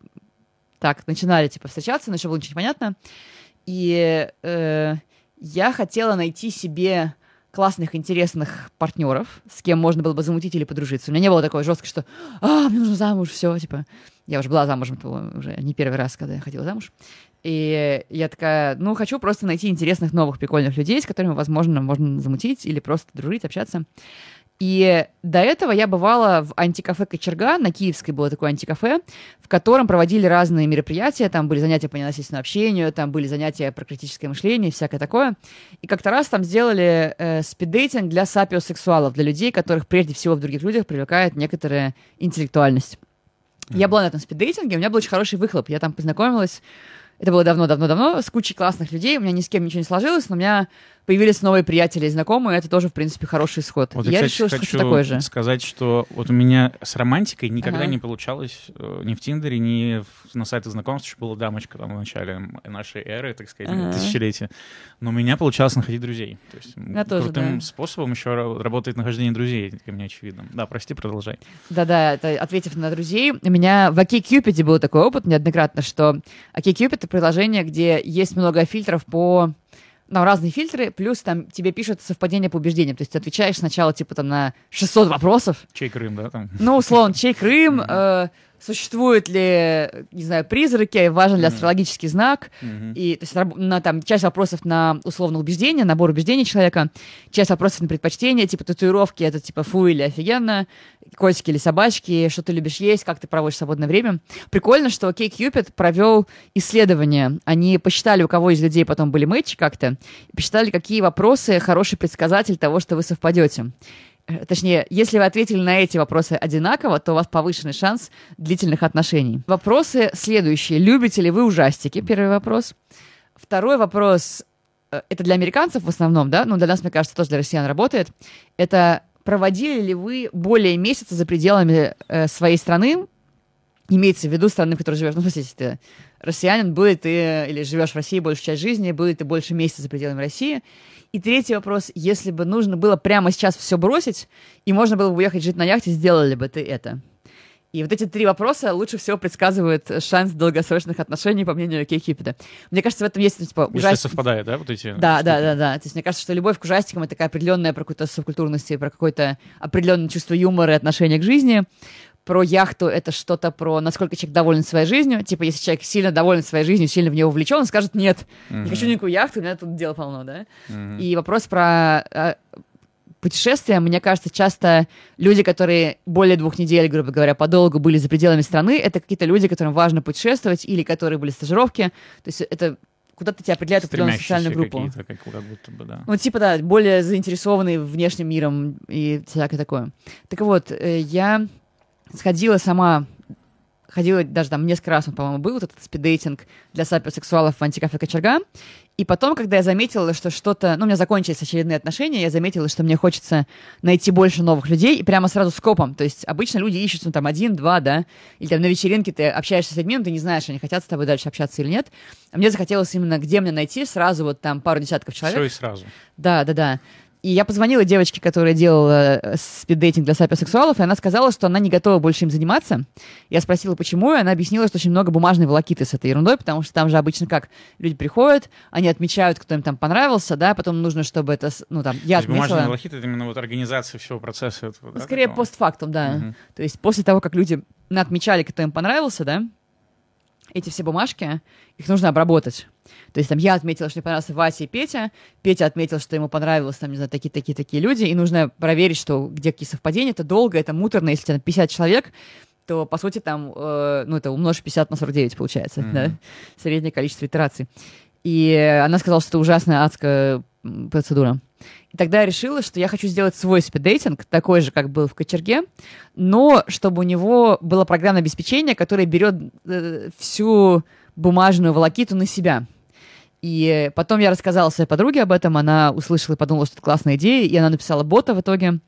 так, начинали типа встречаться, но еще было ничего не понятно. И э, я хотела найти себе классных, интересных партнеров, с кем можно было бы замутить или подружиться. У меня не было такой жесткой, что «А, мне нужно замуж, все», типа. Я уже была замужем, это было уже не первый раз, когда я ходила замуж. И я такая, ну, хочу просто найти интересных, новых, прикольных людей, с которыми, возможно, можно замутить или просто дружить, общаться. И до этого я бывала в антикафе «Кочерга», на Киевской было такое антикафе, в котором проводили разные мероприятия, там были занятия по ненасильственному общению, там были занятия про критическое мышление, всякое такое. И как-то раз там сделали э, спиддейтинг для сапиосексуалов, для людей, которых прежде всего в других людях привлекает некоторая интеллектуальность. Mm-hmm. Я была на этом спиддейтинге, у меня был очень хороший выхлоп. Я там познакомилась это было давно-давно-давно, с кучей классных людей. У меня ни с кем ничего не сложилось, но у меня появились новые приятели и знакомые. Это тоже, в принципе, хороший исход. Вот я, я решила, что хочу такое же. сказать, что вот у меня с романтикой никогда ага. не получалось э, ни в Тиндере, ни в, на сайтах знакомств. Еще была дамочка там в начале нашей эры, так сказать, ага. тысячелетия. Но у меня получалось находить друзей. То есть я крутым тоже, да. способом еще работает нахождение друзей, как мне очевидно. Да, прости, продолжай. Да-да, ответив на друзей, у меня в OkCupid был такой опыт неоднократно, что OkCupid — это приложение, где есть много фильтров по там разные фильтры, плюс там тебе пишут совпадение по убеждениям. То есть ты отвечаешь сначала, типа, там, на 600 вопросов. Чей Крым, да? Там? Ну, условно, чей Крым, э, существуют ли, не знаю, призраки, важен ли Мгм. астрологический знак, Мгм. и то есть, на, там, часть вопросов на условное убеждение, набор убеждений человека, часть вопросов на предпочтение, типа татуировки, это типа фу или офигенно, котики или собачки, что ты любишь есть, как ты проводишь свободное время. Прикольно, что Кей Кьюпид провел исследование. Они посчитали, у кого из людей потом были мэтчи как-то, посчитали, какие вопросы хороший предсказатель того, что вы совпадете. Э, Точнее, если вы ответили на эти вопросы одинаково, то у вас повышенный шанс длительных отношений. Вопросы следующие. Любите ли вы ужастики? Первый вопрос. Второй вопрос. э, Это для американцев в основном, да? Ну, для нас, мне кажется, тоже для россиян работает. Это проводили ли вы более месяца за пределами э, своей страны? Имеется в виду страны, в которой живешь. Ну, если ты россиянин, был ты или живешь в России большую часть жизни, был ты больше месяца за пределами России? И третий вопрос, если бы нужно было прямо сейчас все бросить, и можно было бы уехать жить на яхте, сделали бы ты это? И вот эти три вопроса лучше всего предсказывают шанс долгосрочных отношений, по мнению Кей. Мне кажется, в этом есть, типа, Если ужас- совпадает, да, вот эти да, штуки? да, да, да. То есть мне кажется, что любовь к ужастикам это такая определенная про какую-то субкультурность, про какое-то определенное чувство юмора и отношение к жизни. Про яхту это что-то про насколько человек доволен своей жизнью. Типа, если человек сильно доволен своей жизнью, сильно в нее увлечен, он скажет нет, не хочу никакую яхту, у меня тут дел полно, да. Мгм. И вопрос про э, путешествия, мне кажется, часто люди, которые более двух недель, грубо говоря, подолгу были за пределами страны, это какие-то люди, которым важно путешествовать, или которые были стажировки. То есть это куда-то тебя определяет определенную социальную группу. как, как будто бы, да. Ну, типа, да, более заинтересованные внешним миром и всякое такое. Так вот, э, я сходила сама, ходила даже там несколько раз, он, по-моему, был вот этот спиддейтинг для сапиосексуалов в антикафе «Кочерга». И потом, когда я заметила, что что-то... Ну, у меня закончились очередные отношения, я заметила, что мне хочется найти больше новых людей, и прямо сразу скопом. То есть обычно люди ищут, ну, там, один, два, да, или там на вечеринке ты общаешься с людьми, но ты не знаешь, они хотят с тобой дальше общаться или нет. А мне захотелось именно, где мне найти сразу вот там пару десятков человек. Все и сразу. Да, да, да. И я позвонила девочке, которая делала э, спиддейтинг для сапиосексуалов, и она сказала, что она не готова больше им заниматься. Я спросила, почему, и она объяснила, что очень много бумажной волокиты с этой ерундой, потому что там же обычно как? Люди приходят, они отмечают, кто им там понравился, да, потом нужно, чтобы это, ну, там, я отметила... волокит — это именно вот организация всего процесса этого, да, Скорее такого? постфактум, да. Мгм. То есть после того, как люди отмечали, кто им понравился, да, эти все бумажки, их нужно обработать. То есть там я отметила, что мне понравился Вася и Петя, Петя отметил, что ему понравилось, там, не знаю, такие-такие-такие люди, и нужно проверить, что где какие совпадения, это долго, это муторно, если там 50 человек, то, по сути, там, э, ну, это умножь 50 на 49 получается, Мгм. да, среднее количество итераций. И она сказала, что это ужасная адская процедура. И тогда я решила, что я хочу сделать свой спиддейтинг, такой же, как был в кочерге, но чтобы у него было программное обеспечение, которое берет э, всю бумажную волокиту на себя. И потом я рассказала своей подруге об этом, она услышала и подумала, что это классная идея, и она написала бота в итоге.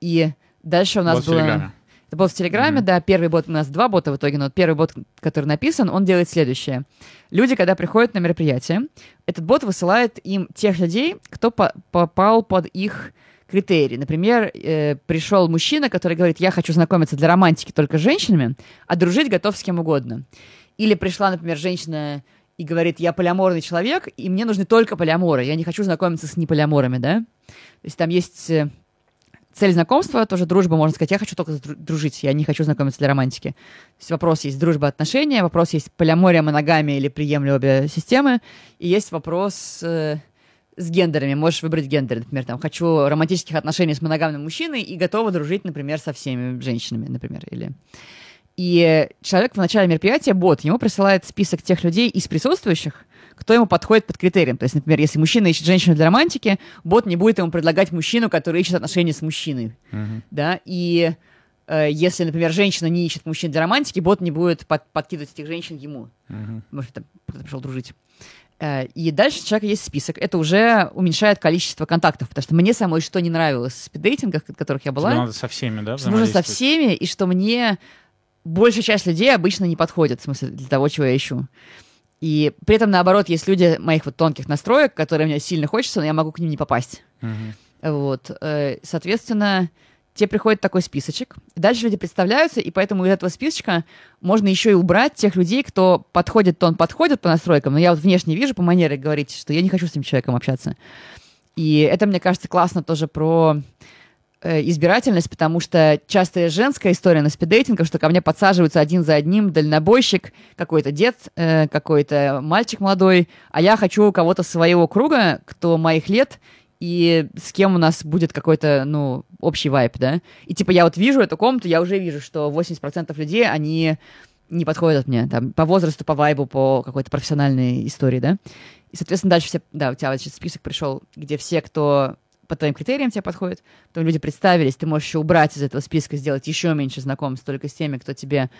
И дальше у нас Вот было... Это бот в Телеграме, Мгм. да, первый бот, у нас два бота в итоге, но вот первый бот, который написан, он делает следующее. Люди, когда приходят на мероприятие, этот бот высылает им тех людей, кто по- попал под их критерии. Например, э, пришел мужчина, который говорит, я хочу знакомиться для романтики только с женщинами, а дружить готов с кем угодно. Или пришла, например, женщина и говорит, я полиаморный человек, и мне нужны только полиаморы, я не хочу знакомиться с неполиаморами, да? То есть там есть э, цель знакомства, тоже дружба, можно сказать, я хочу только дру- дружить, я не хочу знакомиться для романтики. То есть вопрос есть дружба, отношения, вопрос есть полиамория, моногамия или приемлю обе системы, и есть вопрос э, с гендерами. Можешь выбрать гендер, например, там, хочу романтических отношений с моногамным мужчиной и готова дружить, например, со всеми женщинами, например, или... И человек в начале мероприятия, бот, ему присылает список тех людей из присутствующих, кто ему подходит под критерием. То есть, например, если мужчина ищет женщину для романтики, бот не будет ему предлагать мужчину, который ищет отношения с мужчиной. Мгм. Да, и э, если, например, женщина не ищет мужчин для романтики, бот не будет под- подкидывать этих женщин ему. Мгм. Может, там кто-то пришел дружить. Э, И дальше у человека есть список. Это уже уменьшает количество контактов, потому что мне самой что не нравилось в спиддейтингах, в которых я была, Тебе надо со всеми, да, что нужно со всеми, и что мне большая часть людей обычно не подходит, в смысле, для того, чего я ищу. И при этом, наоборот, есть люди моих вот тонких настроек, которые мне сильно хочется, но я могу к ним не попасть. Мгм. Вот. э, Соответственно, тебе приходит такой списочек. Дальше люди представляются, и поэтому из этого списочка можно еще и убрать тех людей, кто подходит, то он подходит по настройкам, но я вот внешне вижу по манере говорить, что я не хочу с этим человеком общаться. И это, мне кажется, классно тоже про избирательность, потому что часто женская история на спиддейтингах, что ко мне подсаживаются один за одним дальнобойщик, какой-то дед, э, какой-то мальчик молодой, а я хочу кого-то своего круга, кто моих лет, и с кем у нас будет какой-то, ну, общий вайп, да. И типа я вот вижу эту комнату, я уже вижу, что 80% людей, они не подходят мне, там, по возрасту, по вайбу, по какой-то профессиональной истории, да. И, соответственно, дальше все, да, у тебя вот сейчас список пришел, где все, кто по твоим критериям тебе подходит, потом люди представились, ты можешь еще убрать из этого списка, сделать еще меньше знакомств только с теми, кто тебе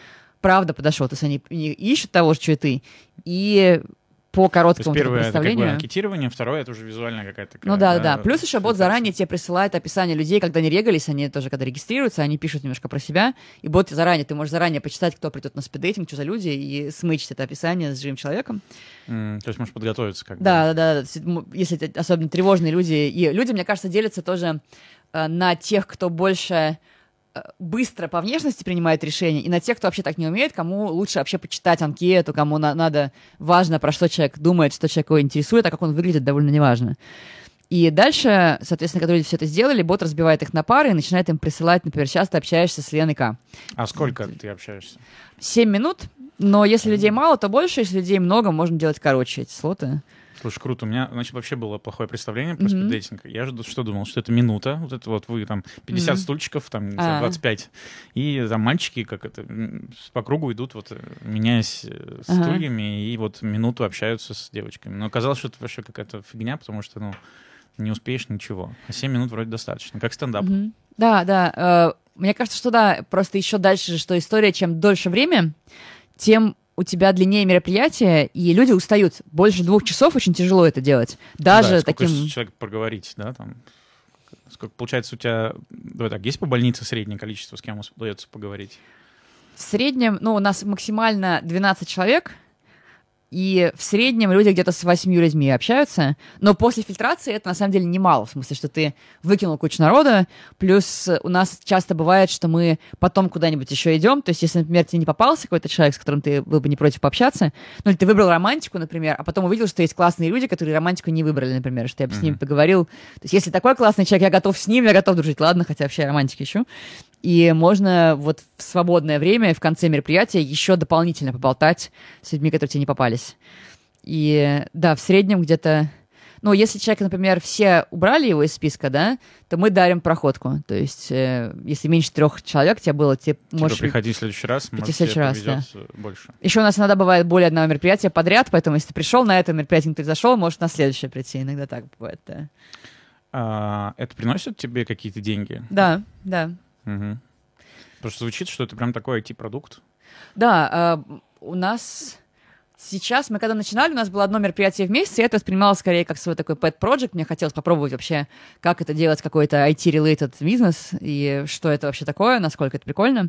правда подошел, то есть они ищут того же, что и ты, и по короткому первое представлению. это как бы анкетирование, второе это уже визуальная какая-то. Ну да, да, да. Плюс еще бот заранее тебе присылает описание людей, когда они регались, они тоже когда регистрируются, они пишут немножко про себя, и бот заранее, ты можешь заранее почитать, кто придет на спиддейтинг, что за люди, и смычить это описание с живым человеком. Mm, то есть можешь подготовиться как да, бы. Да, да, да. Если это особенно тревожные люди. И люди, мне кажется, делятся тоже э, на тех, кто больше быстро по внешности принимает решения, и на тех, кто вообще так не умеет, кому лучше вообще почитать анкету, кому на- надо важно, про что человек думает, что человек его интересует, а как он выглядит, довольно неважно. И дальше, соответственно, когда люди все это сделали, бот разбивает их на пары и начинает им присылать, например, часто общаешься с Леной К. А сколько ты общаешься? Семь минут, но если людей мало, то больше, если людей много, можно делать короче эти слоты. Слушай, круто. У меня, значит, вообще было плохое представление про Мгм. спиддейтинг. Я же что думал, что это минута. Вот это вот вы там 50 Мгм. стульчиков, там не знаю, А. 25. И там мальчики, как это, по кругу идут, вот э, меняясь э, Ага. стульями, и вот минуту общаются с девочками. Но оказалось, что это вообще какая-то фигня, потому что, ну, не успеешь ничего. А 7 минут вроде достаточно. Как стендап. Мгм. Да, да. э, мне кажется, что да, просто еще дальше, что история, чем дольше время, тем у тебя длиннее мероприятие, и люди устают. Больше двух часов очень тяжело это делать. Даже Да, таким... человек проговорить, да, там. Сколько, получается, у тебя, давай так, есть по больнице среднее количество, с кем удается поговорить? В среднем, ну, у нас максимально 12 человек, и в среднем люди где-то с восьмью людьми общаются, но после фильтрации это на самом деле немало, в смысле, что ты выкинул кучу народа, плюс у нас часто бывает, что мы потом куда-нибудь еще идем, то есть если, например, тебе не попался какой-то человек, с которым ты был бы не против пообщаться, ну, или ты выбрал романтику, например, а потом увидел, что есть классные люди, которые романтику не выбрали, например, что я бы с ними поговорил, то есть если такой классный человек, я готов с ним, я готов дружить, ладно, хотя вообще романтики ищу, и можно вот в свободное время в конце мероприятия еще дополнительно поболтать с людьми, которые тебе не попались. И да, в среднем где-то... Ну, если человек, например, все убрали его из списка, да, то мы дарим проходку. То есть, э, если меньше трех человек тебе было, тебе Типа, можешь... приходи в следующий раз, может, в следующий раз, э, больше. Еще у нас иногда бывает более одного мероприятия подряд, поэтому если ты пришел на это мероприятие, ты зашел, можешь на следующее прийти. Иногда так бывает, да. А, это приносит тебе какие-то деньги? Да, да. Потому что звучит, что это прям такой IT-продукт. Да, э, у нас сейчас, мы когда начинали, у нас было одно мероприятие в месяц, и это воспринималось скорее как свой такой pet project. Мне хотелось попробовать вообще, как это делать, какой-то IT-related бизнес, и что это вообще такое, насколько это прикольно.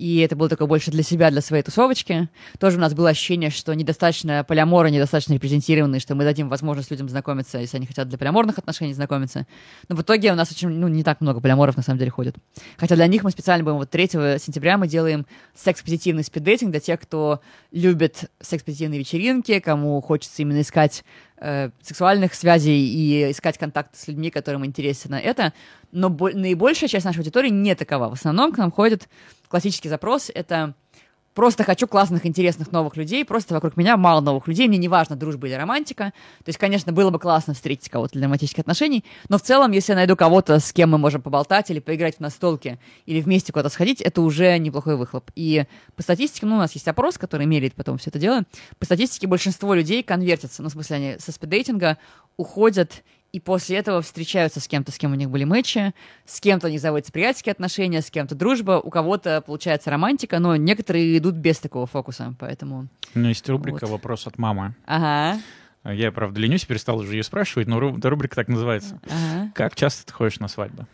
И это было такое больше для себя, для своей тусовочки. Тоже у нас было ощущение, что недостаточно полиамора, недостаточно репрезентированы, что мы дадим возможность людям знакомиться, если они хотят для полиаморных отношений знакомиться. Но в итоге у нас очень, ну, не так много полиаморов на самом деле ходит. Хотя для них мы специально будем, вот 3 сентября мы делаем секс-позитивный спиддейтинг для тех, кто любит секс-позитивные вечеринки, кому хочется именно искать э, сексуальных связей и искать контакты с людьми, которым интересно это. Но бо- наибольшая часть нашей аудитории не такова. В основном к нам ходит классический запрос — это просто хочу классных, интересных новых людей, просто вокруг меня мало новых людей, мне не важно, дружба или романтика. То есть, конечно, было бы классно встретить кого-то для романтических отношений, но в целом, если я найду кого-то, с кем мы можем поболтать или поиграть в настолки, или вместе куда-то сходить, это уже неплохой выхлоп. И по статистике, ну, у нас есть опрос, который меряет потом все это дело, по статистике большинство людей конвертятся, ну, в смысле, они со спиддейтинга уходят и после этого встречаются с кем-то, с кем у них были матчи, с кем-то у них заводятся приятельские отношения, с кем-то дружба, у кого-то получается романтика, но некоторые идут без такого фокуса, поэтому... У меня есть рубрика Вот. «Вопрос от мамы». Ага, Я, правда, ленюсь, перестал уже ее спрашивать, но ру- эта рубрика так называется. ага. Как часто ты ходишь на свадьбы?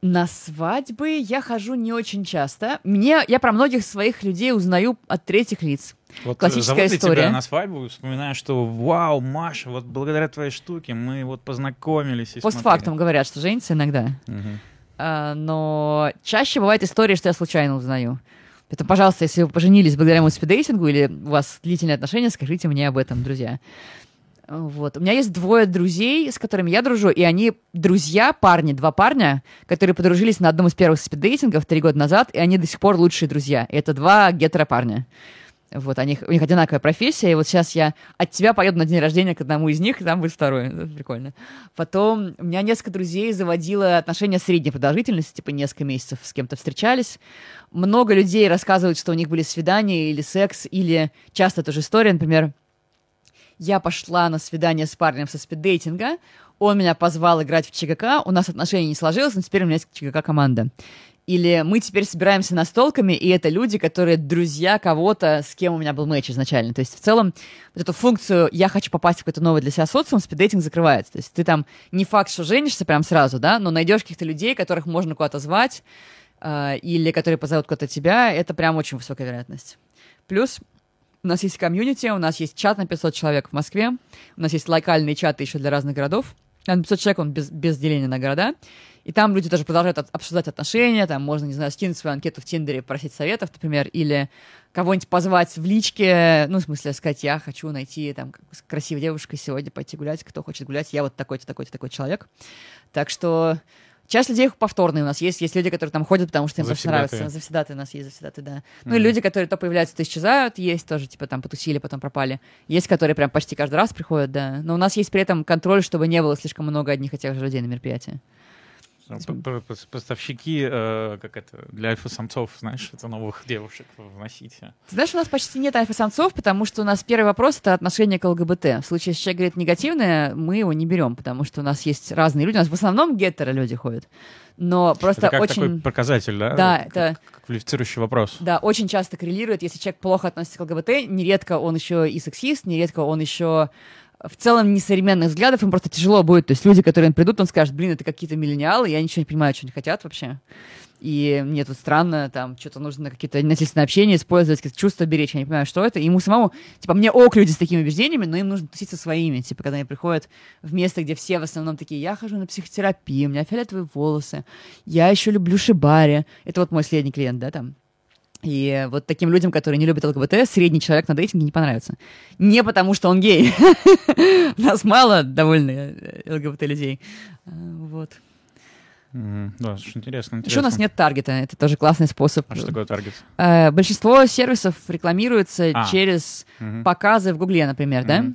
На свадьбы я хожу не очень часто. Мне, я про многих своих людей узнаю от третьих лиц. Вот э, Классическая история. тебя на свадьбу вспоминаю, что вау, Маша, вот благодаря твоей штуке мы вот познакомились. и Постфактум говорят, что женятся иногда. смотрели». Мгм. А, но чаще бывает история, что я случайно узнаю. Поэтому, пожалуйста, если вы поженились благодаря моему спиддейтингу или у вас длительные отношения, скажите мне об этом, друзья. Вот. У меня есть двое друзей, с которыми я дружу, и они друзья, парни, два парня, которые подружились на одном из первых спиддейтингов три года назад, и они до сих пор лучшие друзья. И это два гетеро-парня. Вот, они, у них одинаковая профессия, и вот сейчас я от тебя поеду на день рождения к одному из них, и там будет второй. Это прикольно. Потом у меня несколько друзей заводило отношения средней продолжительности, типа несколько месяцев с кем-то встречались. Много людей рассказывают, что у них были свидания или секс, или часто тоже история, например, я пошла на свидание с парнем со спиддейтинга, он меня позвал играть в ЧГК, у нас отношения не сложилось, но теперь у меня есть ЧГК-команда. Или мы теперь собираемся настолками, и это люди, которые друзья кого-то, с кем у меня был матч изначально. То есть в целом вот эту функцию «я хочу попасть в какой-то новый для себя социум» спиддейтинг закрывается. То есть ты там не факт, что женишься прям сразу, да, но найдешь каких-то людей, которых можно куда-то звать, э, или которые позовут куда-то тебя, это прям очень высокая вероятность. Плюс у нас есть комьюнити, у нас есть чат на 500 человек в Москве, у нас есть локальные чаты еще для разных городов. На 500 человек он без, без деления на города. И там люди тоже продолжают от, обсуждать отношения, там можно, не знаю, скинуть свою анкету в Тиндере, просить советов, например, или кого-нибудь позвать в личке, ну, в смысле, сказать, я хочу найти там с красивой девушкой сегодня пойти гулять, кто хочет гулять, я вот такой-то, такой-то, такой человек. Так что Часть людей повторные у нас есть. Есть люди, которые там ходят, потому что им просто нравится. Завсегдаты у нас есть, завсегдаты, да. Ну и люди, которые то появляются, то исчезают, есть тоже, типа там потусили, потом пропали. Есть, которые прям почти каждый раз приходят, да. Но у нас есть при этом контроль, чтобы не было слишком много одних и тех же людей на мероприятии. Поставщики, э, как это, для альфа-самцов, знаешь, это новых девушек вносить. Ты знаешь, у нас почти нет альфа-самцов, потому что у нас первый вопрос — это отношение к ЛГБТ. В случае, если человек говорит негативное, мы его не берем, потому что у нас есть разные люди. У нас в основном гетеро люди ходят. Но просто это как очень... такой показатель, да? Да, как, это... Квалифицирующий вопрос. Да, очень часто коррелирует. Если человек плохо относится к ЛГБТ, нередко он еще и сексист, нередко он еще в целом несовременных взглядов, им просто тяжело будет. То есть люди, которые придут, он скажет, блин, это какие-то миллениалы, я ничего не понимаю, что они хотят вообще. И мне тут странно, там, что-то нужно какие-то насильственные общения использовать, какие-то чувства беречь, я не понимаю, что это. И ему самому, типа, мне ок люди с такими убеждениями, но им нужно тусить со своими. Типа, когда они приходят в место, где все в основном такие, я хожу на психотерапию, у меня фиолетовые волосы, я еще люблю шибари. Это вот мой следний клиент, да, там. И вот таким людям, которые не любят ЛГБТ, средний человек на дейтинге не понравится. Не потому, что он гей. Нас мало довольно э, ЛГБТ людей. А, вот. Да, интересно, интересно. Еще у нас нет таргета, это тоже классный способ. А что такое таргет? Э, большинство сервисов рекламируется а. через mm-hmm. показы в Гугле, например, mm-hmm. да?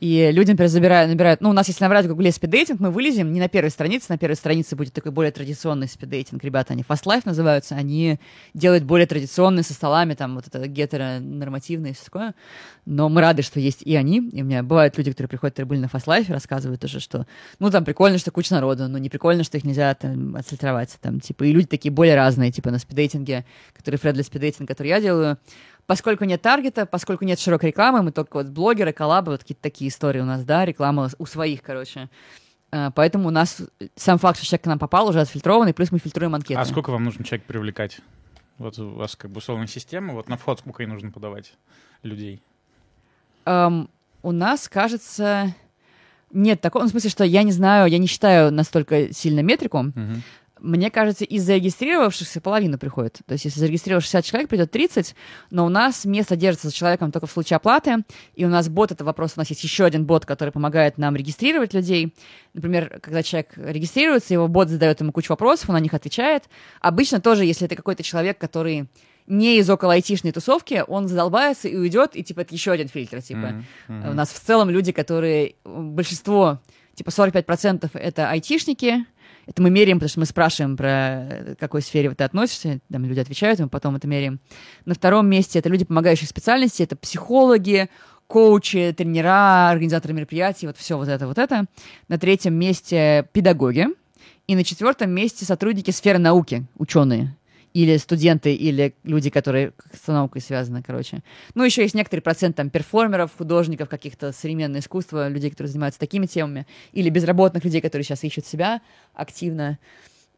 И люди, например, забирают, набирают, ну, у нас если набрать в Гугле спиддейтинг, мы вылезем не на первой странице, на первой странице будет такой более традиционный спиддейтинг, ребята, они Fast Life называются, они делают более традиционные со столами, там, вот это гетеронормативное и все такое, но мы рады, что есть и они, и у меня бывают люди, которые приходят, которые были на Fast Life, рассказывают тоже, что, ну, там, прикольно, что куча народу, но не прикольно, что их нельзя там отфильтровать, там, типа, и люди такие более разные, типа, на спиддейтинге, которые фредли спиддейтинг, который я делаю, поскольку нет таргета, поскольку нет широкой рекламы, мы только вот блогеры, коллабы, вот какие-то такие истории у нас, да, реклама у своих, короче. А, поэтому у нас сам факт, что человек к нам попал, уже отфильтрованный, плюс мы фильтруем анкеты. А сколько вам нужно человек привлекать? Вот у вас как бы условная система, вот на вход сколько ей нужно подавать людей? Um, у нас, кажется, нет такого, ну, в смысле, что я не знаю, я не считаю настолько сильно метрику, uh-huh. Мне кажется, из зарегистрировавшихся половина приходит. То есть, если зарегистрировал 60 человек, придет 30, но у нас место держится за человеком только в случае оплаты, и у нас бот — это вопрос, у нас есть еще один бот, который помогает нам регистрировать людей. Например, когда человек регистрируется, его бот задает ему кучу вопросов, он на них отвечает. Обычно тоже, если это какой-то человек, который не из около айтишной тусовки, он задолбается и уйдет, и типа это еще один фильтр. Типа. Mm-hmm. Mm-hmm. У нас в целом люди, которые большинство, типа 45% это айтишники, это мы меряем, потому что мы спрашиваем, про к какой сфере ты относишься, там люди отвечают, мы потом это меряем. На втором месте это люди помогающих специальностей, это психологи, коучи, тренера, организаторы мероприятий, вот все вот это, вот это. На третьем месте педагоги. И на четвертом месте сотрудники сферы науки, ученые или студенты, или люди, которые с наукой связаны, короче. Ну, еще есть некоторый процент там перформеров, художников, каких-то современного искусства, людей, которые занимаются такими темами, или безработных людей, которые сейчас ищут себя активно.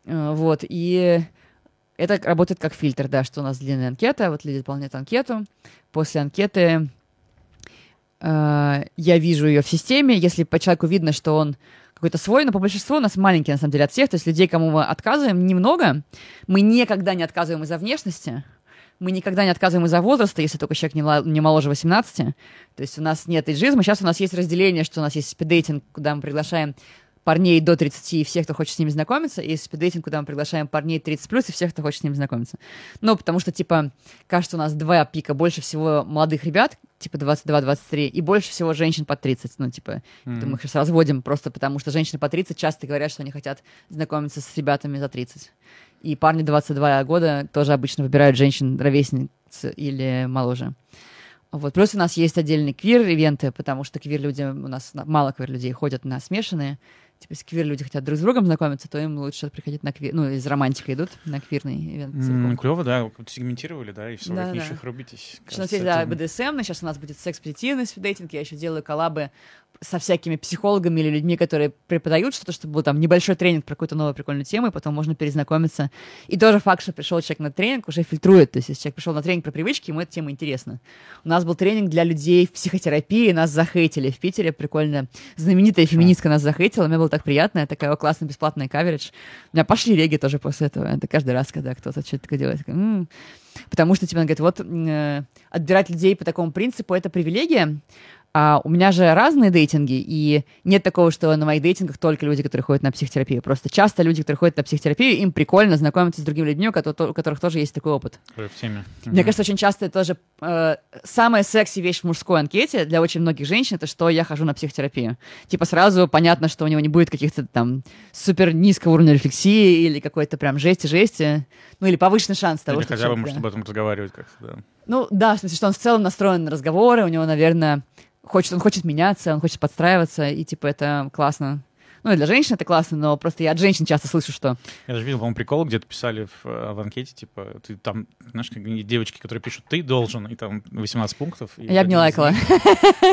Э, вот, и это работает как фильтр, да, что у нас длинная анкета, вот люди заполняют анкету, после анкеты э, я вижу ее в системе, если по человеку видно, что он какой-то свой, но по большинству у нас маленький, на самом деле, от всех. То есть людей, кому мы отказываем, немного. Мы никогда не отказываем из-за внешности. мы никогда не отказываем из-за возраста, если только человек не, не моложе 18. То есть у нас нет эйджизма. Сейчас у нас есть разделение, что у нас есть спиддейтинг, куда мы приглашаем парней до 30 и всех, кто хочет с ними знакомиться, и спиддейтинг, куда мы приглашаем парней 30 плюс и всех, кто хочет с ними знакомиться. Ну, потому что, типа, кажется, у нас два пика. Больше всего молодых ребят, типа 22-23, и больше всего женщин под 30. Ну, типа, Мгм. мы их сейчас разводим просто потому, что женщины по 30 часто говорят, что они хотят знакомиться с ребятами за 30. И парни 22 года тоже обычно выбирают женщин ровесниц или моложе. Вот. Плюс у нас есть отдельные квир-ивенты, потому что квир-люди, у нас на- мало квир-людей ходят на смешанные. Типа, если квир-люди хотят друг с другом знакомиться, то им лучше приходить на квир... Ну, из романтика идут на квирный ивент целиком. Клево, да, сегментировали, да, и в своих Да, да. нишах рубитесь. Сейчас у нас есть, да, BDSM, сейчас у нас будет секс-позитивный свидейтинг, я еще делаю коллабы со всякими психологами или людьми, которые преподают что-то, чтобы был там небольшой тренинг про какую-то новую прикольную тему, и потом можно перезнакомиться. И тоже факт, что пришел человек на тренинг, уже фильтрует. То есть, если человек пришел на тренинг про привычки, ему эта тема интересна. У нас был тренинг для людей в психотерапии, нас захейтили в Питере, прикольно. Знаменитая феминистка нас захейтила, мне было так приятно, такая «О, классная бесплатная каверидж. У меня пошли реги тоже после этого. Это каждый раз, когда кто-то что-то такое делает. такая, «М». Потому что, типа, она говорит, вот э, отбирать людей по такому принципу — это привилегия, а у меня же разные дейтинги, и нет такого, что на моих дейтингах только люди, которые ходят на психотерапию. Просто часто люди, которые ходят на психотерапию, им прикольно знакомиться с другими людьми, у которых, у которых тоже есть такой опыт. Ой, в теме. Мне Мгм. кажется, очень часто это тоже э, самая секси вещь в мужской анкете для очень многих женщин, это что я хожу на психотерапию. Типа сразу понятно, что у него не будет каких-то там супер низкого уровня рефлексии или какой-то прям жести-жести. Ну или повышенный шанс того, Или что хотя бы, может, да. об этом разговаривать как-то, да. Ну да, в смысле, что он в целом настроен на разговоры, у него, наверное, хочет, он хочет меняться, он хочет подстраиваться, и типа это классно. Ну и для женщин это классно, но просто я от женщин часто слышу, что Я даже видел, по-моему, прикол, где-то писали в, э, в анкете, типа, ты там, знаешь, как девочки, которые пишут, ты должен, и там 18 пунктов. и я бы не лайкала.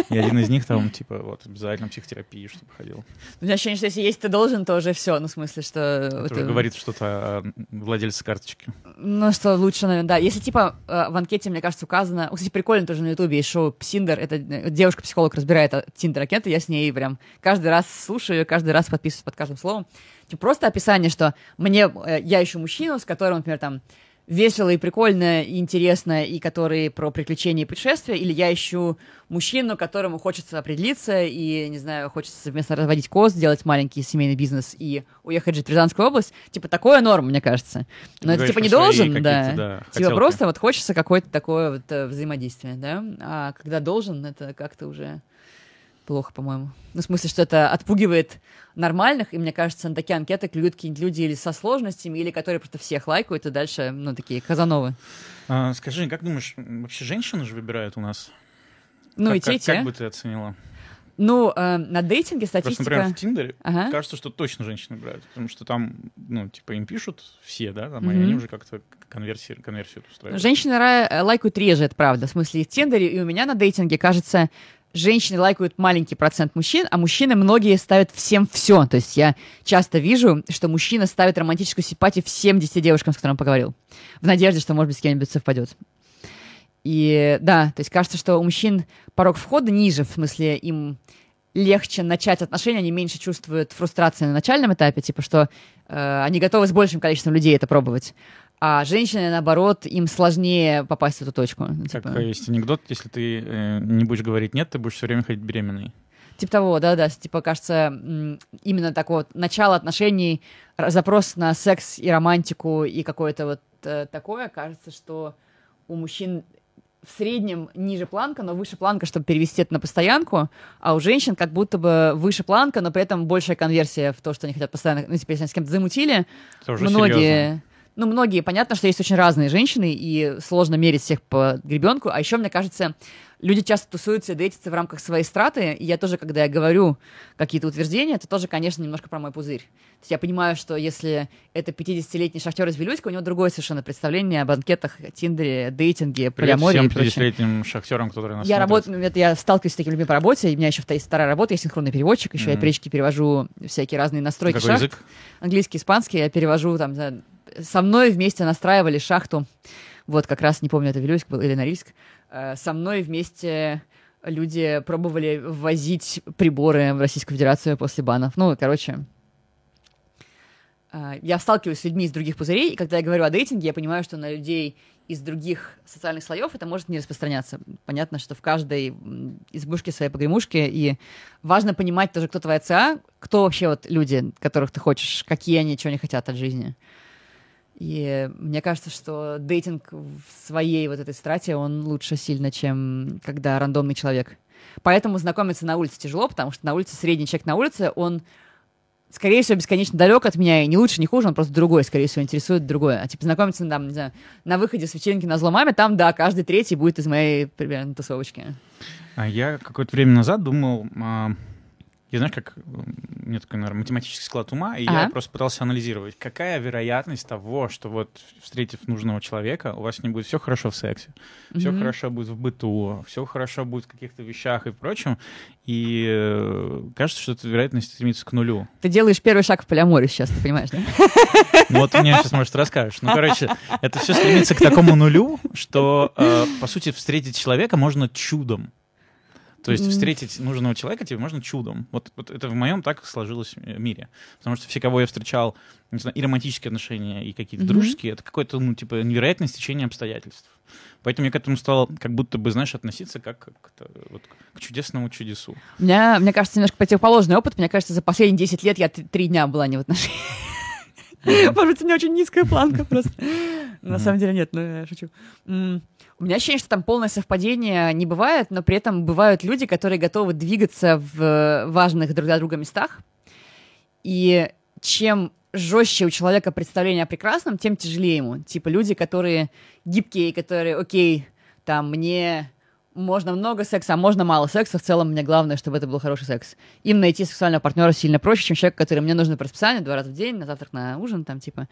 И один из них там, типа, вот, обязательно психотерапию, чтобы ходил. У меня ощущение, что если есть ты должен, то уже все. Ну, в смысле, что... Это это- уже говорит что-то о владельце карточки. Ну, что лучше, наверное, да. Если, типа, э, в анкете, мне кажется, указано... Кстати, прикольно тоже на Ютубе есть шоу Псиндер. Это э, девушка-психолог разбирает Тиндер-анкеты. Я с ней прям каждый раз слушаю, каждый раз подписываюсь под каждым словом. Типа, просто описание, что мне... э, Я ищу мужчину, с которым, например, там весело и прикольно, и интересно, и который про приключения и путешествия, или я ищу мужчину, которому хочется определиться, и, не знаю, хочется совместно разводить коз, делать маленький семейный бизнес и уехать жить в Рязанскую область. Типа, такое норм, мне кажется. Но это, говоришь типа, не должен, да. да, Типа, хотелки. просто вот хочется какое-то такое вот э, взаимодействие, да. А когда должен, это как-то уже плохо, по-моему. Ну, в смысле, что это отпугивает нормальных, и мне кажется, на такие анкеты клюют какие-нибудь люди или со сложностями, или которые просто всех лайкают, и дальше, ну, такие казановы. А, скажи, как думаешь, вообще женщины же выбирают у нас? Ну, как, и те, и как, те. как бы ты оценила? Ну, э, на дейтинге Просто, статистика... например, в Тиндере Ага. кажется, что точно женщины выбирают, потому что там, ну, типа, им пишут все, да, там, и Мгм. они уже как-то конверсию, конверсию устраивают. Женщины лайкают реже, это правда. В смысле, и в Тиндере, и у меня на дейтинге, кажется, женщины лайкают маленький процент мужчин, а мужчины многие ставят всем все. То есть я часто вижу, что мужчина ставит романтическую симпатию всем 10 девушкам, с которыми поговорил. В надежде, что, может быть, с кем-нибудь совпадет. И да, то есть кажется, что у мужчин порог входа ниже, в смысле им легче начать отношения, они меньше чувствуют фрустрации на начальном этапе, типа что э, они готовы с большим количеством людей это пробовать. А женщины, наоборот, им сложнее попасть в эту точку. Как Типа, есть анекдот, если ты э, не будешь говорить нет, ты будешь все время ходить беременной. типа того, да-да. Типа, кажется, именно так вот, начало отношений, запрос на секс и романтику и какое-то вот э, такое, кажется, что у мужчин в среднем ниже планка, но выше планка, чтобы перевести это на постоянку, а у женщин как будто бы выше планка, но при этом большая конверсия в то, что они хотят постоянно, ну, типа, если они с кем-то замутили, Это уже многие, серьезно. Ну, многие, понятно, что есть очень разные женщины, и сложно мерить всех по гребенку, а еще, мне кажется, люди часто тусуются и дейтятся в рамках своей страты, и я тоже, когда я говорю какие-то утверждения, это тоже, конечно, немножко про мой пузырь. То есть я понимаю, что если это 50-летний шахтер из Вилюйска, у него другое совершенно представление о банкетах, тиндере, дейтинге, Привет полиамории всем и прочем. 50-летним шахтерам, которые нас Я работаю, это я сталкиваюсь с такими людьми по работе, и у меня еще есть вторая работа, я синхронный переводчик, еще я Мгм. периодически перевожу всякие разные настройки Какой шахт язык? английский, испанский, я перевожу там, со мной вместе настраивали шахту, вот как раз, не помню, это Вилюйск был или Норильск, Э, со мной вместе люди пробовали ввозить приборы в Российскую Федерацию после банов. Ну, короче, а, я сталкиваюсь с людьми из других пузырей, и когда я говорю о дейтинге, я понимаю, что на людей из других социальных слоев это может не распространяться. Понятно, что в каждой избушке своей погремушки, и важно понимать тоже, кто твоя ЦА, кто вообще вот люди, которых ты хочешь, какие они, чего они хотят от жизни. И мне кажется, что дейтинг в своей вот этой страте, он лучше сильно, чем когда рандомный человек. Поэтому знакомиться на улице тяжело, потому что на улице средний человек на улице, он скорее всего, бесконечно далек от меня, и не лучше, не хуже, он просто другой, скорее всего, интересует другое. А типа знакомиться там, не знаю, на выходе с вечеринки на зломаме, там, да, каждый третий будет из моей, примерно, тусовочки. А я какое-то время назад думал, а, я знаешь, как у меня такой, наверное, математический склад ума, и ага. я просто пытался анализировать, какая вероятность того, что вот встретив нужного человека, у вас не будет все хорошо в сексе, mm-hmm. все хорошо будет в быту, все хорошо будет в каких-то вещах и прочем, и э, кажется, что эта вероятность стремится к нулю. Ты делаешь первый шаг в полиаморе сейчас, ты понимаешь, да? Ну вот мне сейчас, может, расскажешь. Ну, короче, это все стремится к такому нулю, что, э, по сути, встретить человека можно чудом. То есть встретить нужного человека тебе можно чудом. Вот, вот это в моем так сложилось в мире. Потому что все, кого я встречал, не знаю, и романтические отношения, и какие-то mm-hmm. дружеские, это какое-то, ну, типа, невероятное стечение обстоятельств. Поэтому я к этому стал как будто бы, знаешь, относиться как, как вот, к чудесному чудесу. У меня, мне кажется, немножко противоположный опыт. Мне кажется, за последние 10 лет я три дня была не в отношениях. Может быть, у меня очень низкая планка просто. На самом деле нет, но я шучу. У меня ощущение, что там полное совпадение не бывает, но при этом бывают люди, которые готовы двигаться в важных друг для друга местах. И чем жестче у человека представление о прекрасном, тем тяжелее ему. Типа люди, которые гибкие, которые, окей, там, мне можно много секса, а можно мало секса. В целом, мне главное, чтобы это был хороший секс. Им найти сексуального партнера сильно проще, чем человек, который мне нужно по расписанию два раза в день, на завтрак, на ужин, там, типа.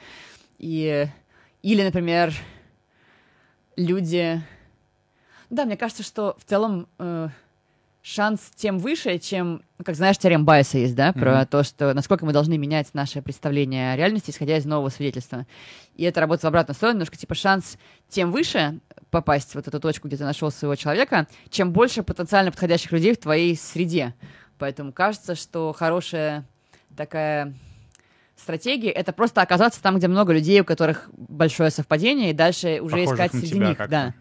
И... Или, например, люди... Да, мне кажется, что в целом э, шанс тем выше, чем, как знаешь, теорем Байеса есть, да, про mm-hmm. то, что насколько мы должны менять наше представление о реальности, исходя из нового свидетельства. И это работает в обратную сторону, немножко типа шанс тем выше попасть в вот эту точку, где ты нашел своего человека, чем больше потенциально подходящих людей в твоей среде. Поэтому кажется, что хорошая такая стратегии — это просто оказаться там, где много людей, у которых большое совпадение, и дальше уже Похожих искать среди них, да.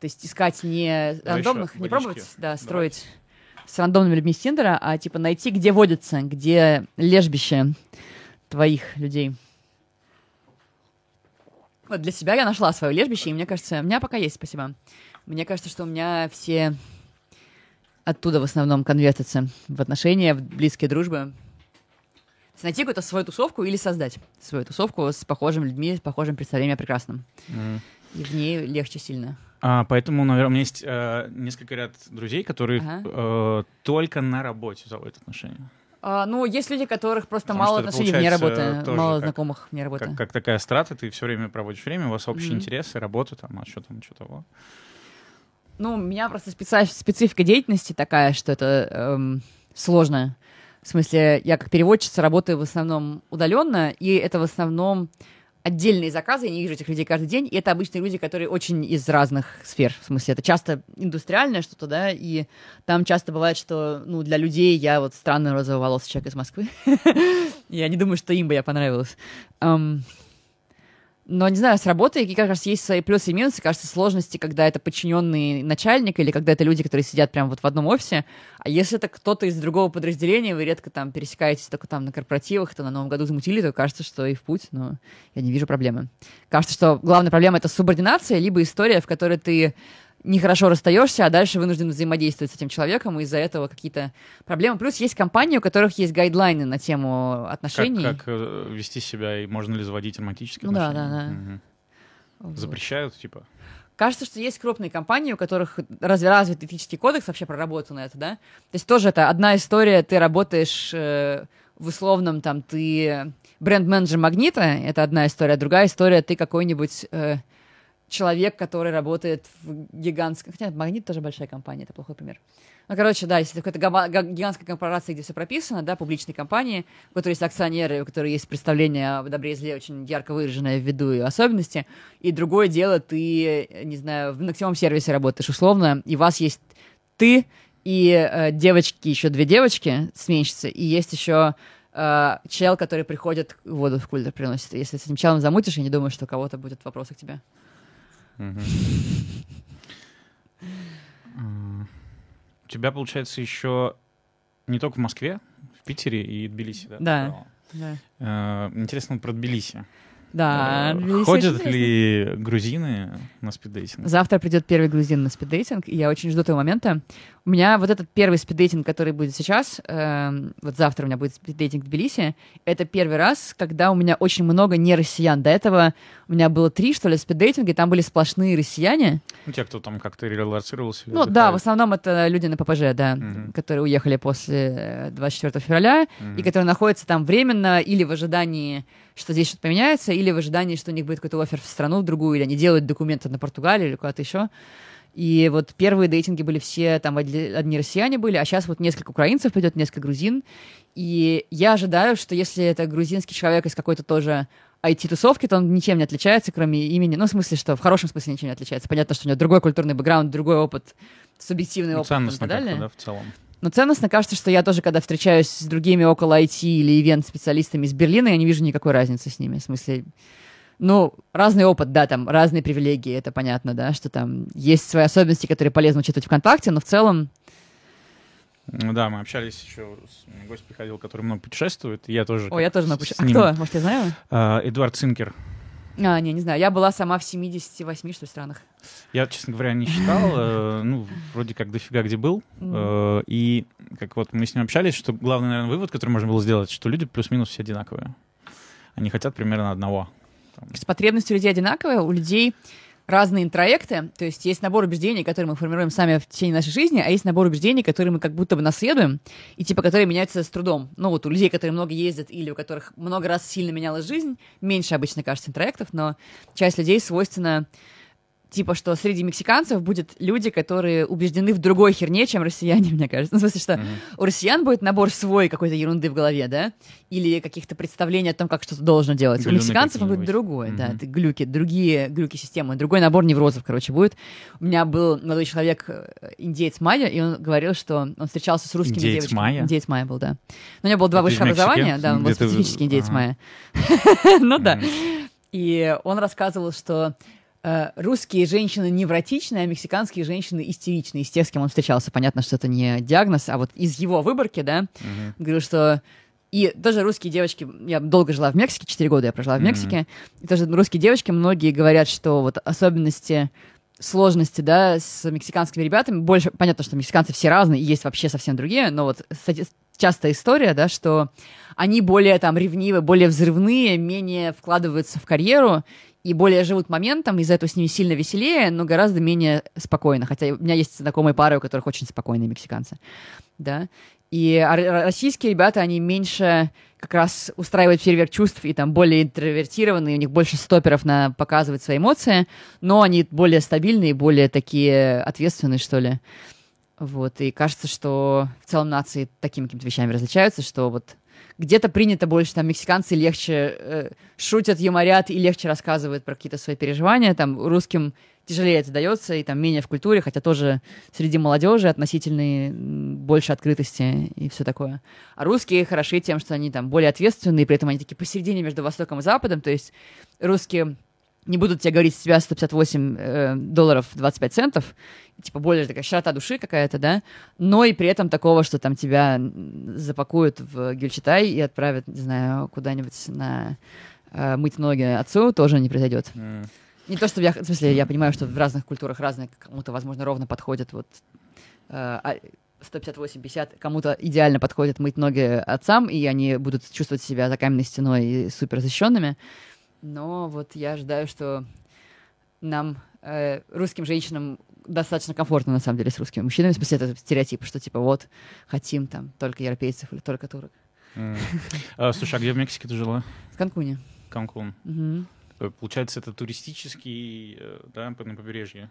То есть искать не рандомных, не пробовать, да, строить Давай. с рандомными людьми с Тиндера, а типа найти, где водится, где лежбище твоих людей. Вот для себя я нашла свое лежбище, и мне кажется, у меня пока есть, спасибо. Мне кажется, что у меня все оттуда в основном конвертятся в отношения, в близкие дружбы найти какую-то свою тусовку или создать свою тусовку с похожими людьми, с похожим представлением о прекрасном. Mm. И в ней легче сильно. А, поэтому, наверное, у меня есть э, несколько ряд друзей, которые ага. э, только на работе заводят отношения. А, ну, есть люди, которых просто Потому мало отношений вне работы, мало как, знакомых вне работы. Как, как такая страта, ты все время проводишь время, у вас общие mm-hmm. интересы, работа там, а что там, что того. Ну, у меня просто специ- специфика деятельности такая, что это эм, сложно. В смысле, я как переводчица работаю в основном удаленно, и это в основном отдельные заказы, я не вижу этих людей каждый день, и это обычные люди, которые очень из разных сфер, в смысле, это часто индустриальное что-то, да, и там часто бывает, что, ну, для людей я вот странный розовый волосый человек из Москвы, я не думаю, что им бы я понравилась. Но, не знаю, с работой как раз есть свои плюсы и минусы. Кажется, сложности, когда это подчиненный начальник или когда это люди, которые сидят прямо вот в одном офисе. А если это кто-то из другого подразделения, вы редко там пересекаетесь только там на корпоративах, то на Новом году замутили, то кажется, что и в путь, но я не вижу проблемы. Кажется, что главная проблема — это субординация, либо история, в которой ты нехорошо расстаешься, а дальше вынужден взаимодействовать с этим человеком, и из-за этого какие-то проблемы. Плюс есть компании, у которых есть гайдлайны на тему отношений. Как, как э, вести себя и можно ли заводить романтические ну, отношения? Да, да, да. Угу. Запрещают, типа? Кажется, что есть крупные компании, у которых разве развит этический кодекс вообще проработан это, да? То есть тоже это одна история, ты работаешь э, в условном, там, ты бренд-менеджер Магнита, это одна история, другая история, ты какой-нибудь... Э, человек, который работает в гигантском... Хотя Магнит тоже большая компания, это плохой пример. Ну, короче, да, если какая-то гигантская корпорация, где все прописано, да, публичные компании, у которой есть акционеры, у которых есть представление о добре и зле очень ярко выраженное в виду и особенности, и другое дело, ты, не знаю, в ногтевом сервисе работаешь условно, и у вас есть ты и э, девочки, еще две девочки, сменщицы, и есть еще э, чел, который приходит, воду в кулер приносит. Если с этим челом замутишь, я не думаю, что у кого-то будет вопросы к тебе. У тебя, получается, еще не только в Москве, в Питере и Тбилиси, да? Да. Э, Интересно про Тбилиси. Да, Э, Ходят ли грузины на спиддейтинг? Завтра придет первый грузин на спиддейтинг, и я очень жду этого момента. У меня вот этот первый спиддейтинг, который будет сейчас, эм, вот завтра у меня будет спиддейтинг в Тбилиси, это первый раз, когда у меня очень много не россиян. До этого у меня было три, что ли, спиддейтинга, и там были сплошные россияне. Ну, те, кто там как-то релацировался. Ну да, в основном это люди на ППЖ, да, Мгм. которые уехали после э, 24 февраля, Мгм. и которые находятся там временно или в ожидании, что здесь что-то поменяется, или в ожидании, что у них будет какой-то офер в страну в другую, или они делают документы на Португалию или куда-то еще. И вот первые дейтинги были все, там одни, россияне были, а сейчас вот несколько украинцев придет, несколько грузин. И я ожидаю, что если это грузинский человек из какой-то тоже IT-тусовки, то он ничем не отличается, кроме имени. Ну, в смысле, что в хорошем смысле ничем не отличается. Понятно, что у него другой культурный бэкграунд, другой опыт, субъективный Ну, опыт и так далее. да, в целом. Но ценностно кажется, что я тоже, когда встречаюсь с другими около IT или ивент-специалистами из Берлина, я не вижу никакой разницы с ними. В смысле, ну, разный опыт, да, там, разные привилегии, это понятно, да, что там есть свои особенности, которые полезно учитывать ВКонтакте, но в целом, Ну да, мы общались еще, с- гость приходил, который много путешествует, и я тоже... ой, я тоже много с А кто? Может, я знаю? А, Эдуард Цинкер. А, не, не знаю. Я была сама в 78, что ли, странах. Я, честно говоря, не считал, э, ну, вроде как дофига где был, э, и как вот мы с ним общались, что главный, наверное, вывод, который можно было сделать, что люди плюс-минус все одинаковые. Они хотят примерно одного. Там, потребности людей одинаковые, у людей разные интроекты, то есть есть набор убеждений, которые мы формируем сами в течение нашей жизни, а есть набор убеждений, которые мы как будто бы наследуем, и типа которые меняются с трудом. Ну вот у людей, которые много ездят или у которых много раз сильно менялась жизнь, меньше обычно кажется интроектов, но часть людей свойственно типа, что среди мексиканцев будет люди, которые убеждены в другой херне, чем россияне, мне кажется. Ну, в смысле, что Мгм. у россиян будет набор свой какой-то ерунды в голове, да, или каких-то представлений о том, как что-то должно делать. Глюны у мексиканцев он будет другой, да, Мгм. это глюки, другие глюки системы, другой набор неврозов, короче, будет. У меня был молодой человек, э, индеец Майя, и он говорил, что он встречался с русскими Индеец девочками. майя? Индеец Майя был, да. Но у него было два высших образования, да, он был специфический индеец ага. Майя. Ну да. И он рассказывал, что русские женщины невротичные, а мексиканские женщины истеричные. Из тех, с кем он встречался, понятно, что это не диагноз, а вот из его выборки, да, Мгм. говорил, что и даже русские девочки, я долго жила в Мексике, 4 года я прожила в. Мексике, и тоже русские девочки, многие говорят, что вот особенности сложности, да, с мексиканскими ребятами, больше, понятно, что мексиканцы все разные, и есть вообще совсем другие, но вот стати- частая история, да, что они более там ревнивые, более взрывные, менее вкладываются в карьеру и более живут моментом, из-за этого с ними сильно веселее, но гораздо менее спокойно. Хотя у меня есть знакомые пары, у которых очень спокойные мексиканцы. Да. И российские ребята, они меньше как раз устраивают фейерверк чувств и там более интровертированные, у них больше стоперов на показывать свои эмоции, но они более стабильные, более такие ответственные, что ли. Вот, и кажется, что в целом нации такими какими-то вещами различаются, что вот где-то принято больше, там, мексиканцы легче э, шутят, юморят и легче рассказывают про какие-то свои переживания, там, русским тяжелее это дается, и там менее в культуре, хотя тоже среди молодежи относительно м, больше открытости и все такое. А русские хороши тем, что они там более ответственные, при этом они такие посередине между Востоком и Западом, то есть русские не будут тебе говорить, с тебя 158 э, долларов 25 центов, типа более такая широта души какая-то, да, но и при этом такого, что там тебя запакуют в Гюльчатай и отправят, не знаю, куда-нибудь на э, мыть ноги отцу, тоже не произойдет. М. Не то, чтобы я, в смысле, я понимаю, что в разных культурах разные, кому-то, возможно, ровно подходит вот э, а 158-50, кому-то идеально подходит мыть ноги отцам, и они будут чувствовать себя за каменной стеной и супер защищенными. Но вот я ожидаю, что нам, э, русским женщинам, достаточно комфортно, на самом деле, с русскими мужчинами. В смысле, это стереотип, что типа вот, хотим там только европейцев или только турок. А, Слушай, а где в Мексике ты жила? В Канкуне. Канкун. Э, Получается, это туристический, э, да, на побережье.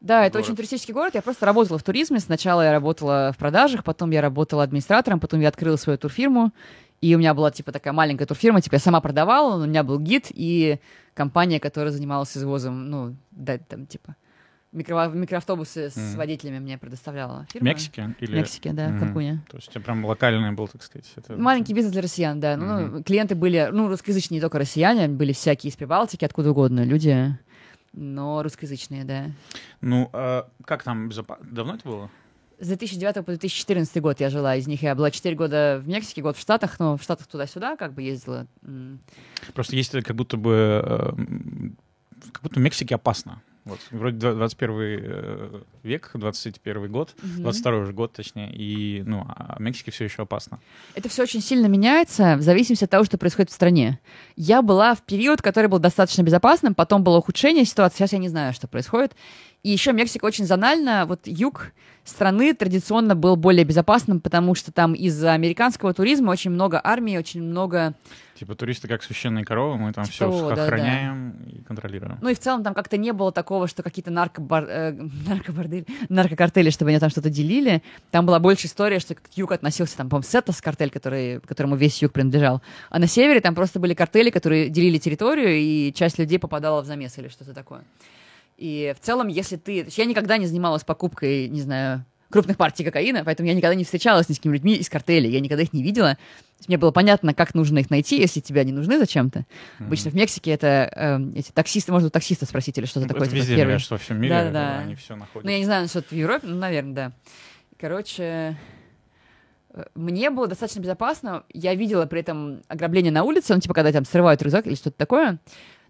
Да, это город. очень туристический город. Я просто работала в туризме. Сначала я работала в продажах, потом я работала администратором, потом я открыла свою турфирму. И у меня была, типа, такая маленькая турфирма, типа, я сама продавала, но у меня был гид и компания, которая занималась извозом, ну, да, там, типа, Микро... Микроавтобусы с Мгм. водителями мне предоставляла В фирма. Мексике? В Или... Мексике, да, в Мгм. Канкуне. То есть у тебя прям локальный был, так сказать. это- Маленький бизнес для россиян, да. Ну, Мгм. клиенты были, ну, русскоязычные не только россияне, были всякие из Прибалтики, откуда угодно люди, но русскоязычные, да. Ну, а как там безопасно? Давно это было? С 2009 по 2014 год я жила. Из них я была 4 года в Мексике, год в Штатах, но в Штатах туда-сюда как бы ездила. Просто есть как будто бы... э, Как будто в Мексике опасно. Вот, вроде два- 21 э, век, 21 год, Мгм. 22 уже год, точнее, и, ну, а в Мексике все еще опасно. Это все очень сильно меняется в зависимости от того, что происходит в стране. Я была в период, который был достаточно безопасным, потом было ухудшение ситуации, сейчас я не знаю, что происходит. И еще Мексика очень зональна. Вот юг страны традиционно был более безопасным, потому что там из-за американского туризма очень много армии, очень много... Типа туристы как священные коровы, мы там Типа все того, да, да. охраняем и контролируем. Ну и в целом там как-то не было такого, что какие-то наркобар... э, наркобордели, наркокартели, чтобы они там что-то делили. Там была больше история, что юг относился, там, по-моему, Сетос картель, который, которому весь юг принадлежал. А на севере там просто были картели, которые делили территорию, и часть людей попадала в замес или что-то такое. И в целом, если ты... Я никогда не занималась покупкой, не знаю, крупных партий кокаина, поэтому я никогда не встречалась ни с какими людьми из картелей, я никогда их не видела. Мне было понятно, как нужно их найти, если тебя не нужны зачем-то. Обычно в Мексике это эм, эти таксисты, можно у таксиста спросить или что-то Ну, такое. это типа, везде, первый. кажется, во всем мире Да-да-да. они все находят. Ну, я не знаю, насчет в Европе, ну, наверное, да. Короче, э, мне было достаточно безопасно. Я видела при этом ограбление на улице, ну, типа, когда там срывают рюкзак или что-то такое.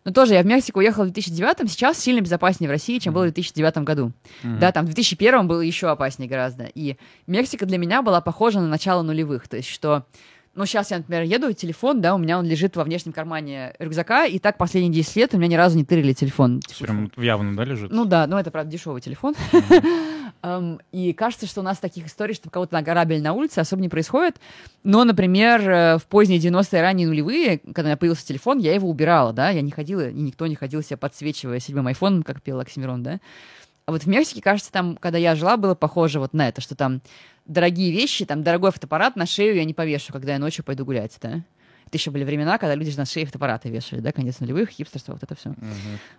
Но тоже я в Мексику уехала в 2009 сейчас сильно безопаснее в России, чем было в 2009 году. Мгм. Да, там в 2001 было еще опаснее гораздо. И Мексика для меня была похожа на начало нулевых. То есть, что ну, сейчас я, например, еду, телефон, да, у меня он лежит во внешнем кармане рюкзака, и так последние 10 лет у меня ни разу не тырили телефон. Прям явно, да, лежит? Ну да, ну это, правда, дешевый телефон. Эм, И кажется, что у нас таких историй, что кого-то награбили на улице, особо не происходит. Но, например, э, в поздние 90-е, ранние нулевые, когда у меня появился телефон, я его убирала, да, я не ходила, и никто не ходил себя подсвечивая седьмым айфоном, как пел Оксимирон, да. А вот в Мексике, кажется, там, когда я жила, было похоже вот на это, что там дорогие вещи, там дорогой фотоаппарат на шею я не повешу, когда я ночью пойду гулять, да. Это еще были времена, когда люди же на шее фотоаппараты вешали, да, конец нулевых, хипстерство, вот это все.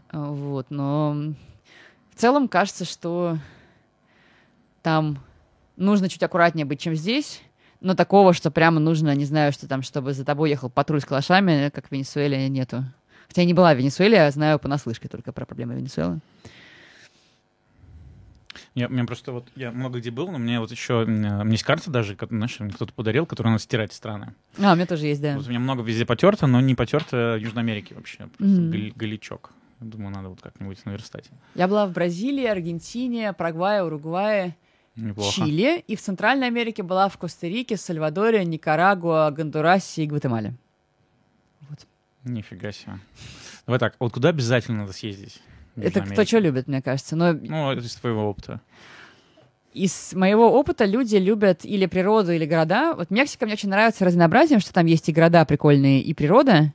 А, Вот, но в целом кажется, что там нужно чуть аккуратнее быть, чем здесь. Но такого, что прямо нужно, не знаю, что там, чтобы за тобой ехал патруль с калашами, как в Венесуэле, нету. Хотя я не была в Венесуэле, я знаю понаслышке только про проблемы Венесуэлы. Я, мне просто вот, я много где был, но мне вот еще, у меня есть карта даже, знаешь, мне кто-то подарил, которую надо стирать страны. А, у меня тоже есть, да. Вот у меня много везде потерто, но не потерто в Южной Америке вообще. Просто Мгм. гали- галичок. Я Думаю, надо вот как-нибудь наверстать. Я была в Бразилии, Аргентине, Парагвае, Уругвае, Неплохо. Чили. И в Центральной Америке была в Коста-Рике, Сальвадоре, Никарагуа, Гондурасе и Гватемале. Нифига себе. Давай так, вот куда обязательно надо съездить? Это Южной кто Америке? что любит, мне кажется. Но Ну, это из твоего опыта. из моего опыта люди любят или природу, или города. Вот Мексика мне очень нравится разнообразием, что там есть и города прикольные, и природа.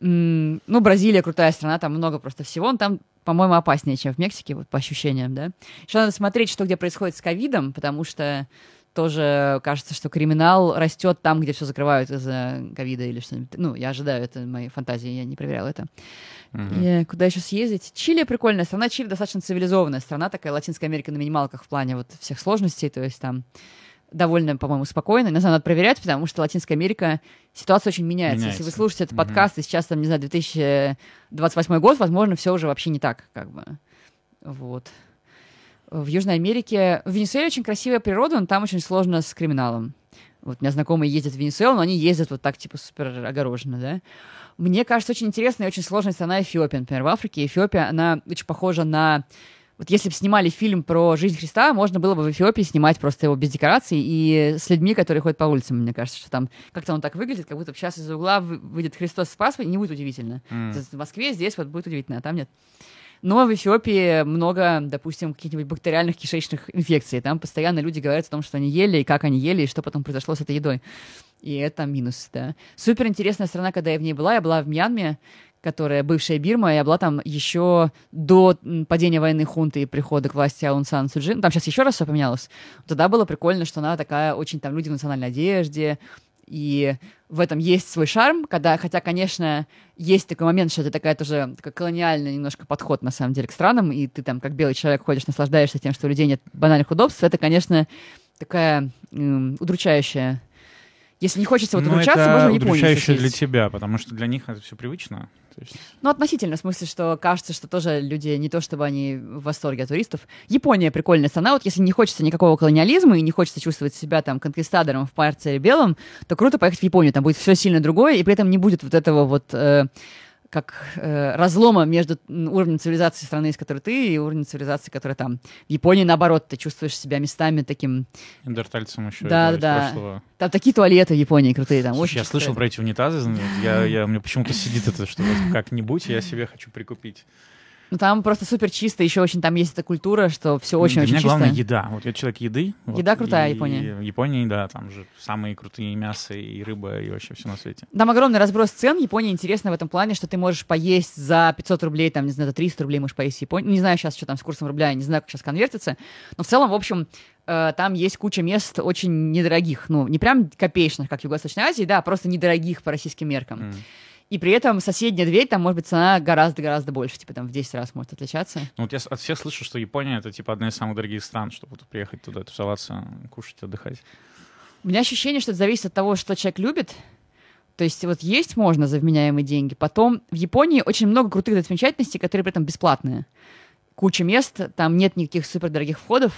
М, Ну, Бразилия крутая страна, там много просто всего. Но там, по-моему, опаснее, чем в Мексике, вот по ощущениям, да. Еще надо смотреть, что где происходит с ковидом, потому что тоже кажется, что криминал растет там, где все закрывают из-за ковида или что-нибудь. Ну, я ожидаю, это мои фантазии, я не проверяла это. Мгм. И куда еще съездить? Чили прикольная страна. Чили достаточно цивилизованная страна, такая Латинская Америка на минималках в плане вот всех сложностей, то есть там довольно, по-моему, спокойно. Знаю, надо проверять, потому что Латинская Америка, ситуация очень меняется. Если вы Меняется. слушаете этот подкаст, и сейчас, там, не знаю, 2028 год, возможно, все уже вообще не так, как бы. Вот. В Южной Америке... В Венесуэле очень красивая природа, но там очень сложно с криминалом. Вот у меня знакомые ездят в Венесуэлу, но они ездят вот так, типа, супер огороженно, да. Мне кажется, очень интересная и очень сложная страна Эфиопия, например, в Африке. Эфиопия, она очень похожа на... Вот если бы снимали фильм про жизнь Христа, можно было бы в Эфиопии снимать просто его без декораций и с людьми, которые ходят по улицам. Мне кажется, что там как-то он так выглядит, как будто сейчас из-за угла вы- выйдет Христос спас, и не будет удивительно. Есть В Москве здесь вот будет удивительно, а там нет. Но в Эфиопии много, допустим, каких-нибудь бактериальных кишечных инфекций. Там постоянно люди говорят о том, что они ели, и как они ели, и что потом произошло с этой едой. И это минус, да. Супер интересная страна, когда я в ней была. Я была в Мьянме, которая бывшая Бирма. Я была там еще до падения военной хунты и прихода к власти Аун Сан Су Чжи. Ну, Там сейчас еще раз все поменялось. Тогда было прикольно, что она такая очень там люди в национальной одежде, и в этом есть свой шарм, когда, хотя, конечно, есть такой момент, что это такая тоже такой колониальный немножко подход, на самом деле, к странам, и ты там, как белый человек, ходишь, наслаждаешься тем, что у людей нет банальных удобств, это, конечно, такая м, удручающая если не хочется вот Ну, удручаться, это можно в Японию удручающе для тебя, потому что для них это все привычно. Ну, относительно, в смысле, что кажется, что тоже люди не то, чтобы они в восторге от туристов. Япония прикольная страна, вот если не хочется никакого колониализма и не хочется чувствовать себя там конкистадором в парце белом, то круто поехать в Японию, там будет все сильно другое, и при этом не будет вот этого вот э, как э, разлома между уровнем цивилизации страны, из которой ты, и уровнем цивилизации, которая там. В Японии, наоборот, ты чувствуешь себя местами таким... Неандертальцам еще Да, да, да. прошлого. Там такие туалеты в Японии крутые. Там, Слушай, я очень слышал про эти унитазы, я, я, меня почему-то сидит это, что как-нибудь я себе хочу прикупить. Ну, там просто супер чисто, еще очень там есть эта культура, что все очень-очень Для меня чисто. главное еда. Вот я человек еды. вот, Еда крутая, и Япония. В Японии, да, там же самые крутые мясо и рыба, и вообще все на свете. Там огромный разброс цен. Япония интересна в этом плане, что ты можешь поесть за 500 рублей, там, не знаю, за 300 рублей можешь поесть в Японии. Не знаю сейчас, что там с курсом рубля, не знаю, как сейчас конвертится. Но в целом, в общем, э, там есть куча мест очень недорогих. Ну, не прям копеечных, как в Юго-Восточной Азии, да, а просто недорогих по российским меркам. М. И при этом соседняя дверь, там, может быть, цена гораздо-гораздо больше, типа там в 10 раз может отличаться. Ну, вот я от всех слышу, что Япония это типа одна из самых дорогих стран, чтобы вот приехать туда, тусоваться, кушать, отдыхать. У меня ощущение, что это зависит от того, что человек любит. То есть вот есть можно за вменяемые деньги. Потом в Японии очень много крутых достопримечательностей, которые при этом бесплатные. Куча мест, там нет никаких супердорогих входов.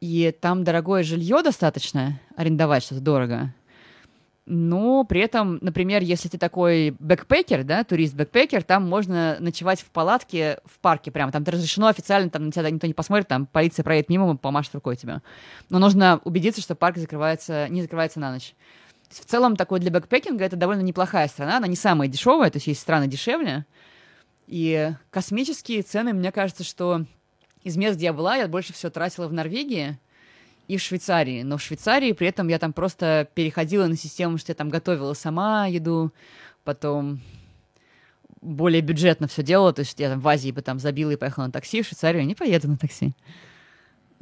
И там дорогое жилье достаточно, арендовать что-то дорого. Но при этом, например, если ты такой backpacker, да, турист-backpacker, там можно ночевать в палатке в парке прямо. Там разрешено официально, там на тебя никто не посмотрит, там полиция проедет мимо, помашет рукой тебе. Но нужно убедиться, что парк закрывается, не закрывается на ночь. В целом такой для бэкпекинга это довольно неплохая страна, она не самая дешевая, то есть есть страны дешевле. И космические цены, мне кажется, что из мест, где я была, я больше всего тратила в Норвегии и в Швейцарии. Но в Швейцарии при этом я там просто переходила на систему, что я там готовила сама еду, потом более бюджетно все делала, то есть я там в Азии бы там забила и поехала на такси, в Швейцарию я не поеду на такси.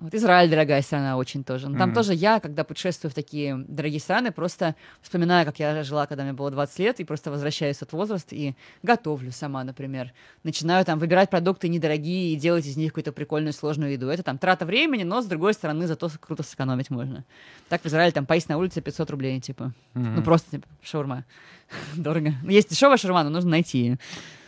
Вот Израиль дорогая страна очень тоже. Но там Мгм. тоже я, когда путешествую в такие дорогие страны, просто вспоминаю, как я жила, когда мне было 20 лет, и просто возвращаюсь в этот возраст и готовлю сама, например. Начинаю там выбирать продукты недорогие и делать из них какую-то прикольную сложную еду. Это там трата времени, но с другой стороны зато круто сэкономить можно. Так в Израиле там поесть на улице 500 рублей, типа. Мгм. Ну просто типа, шаурма. Дорого. Ну, Есть дешевая шаурма, но нужно найти ее.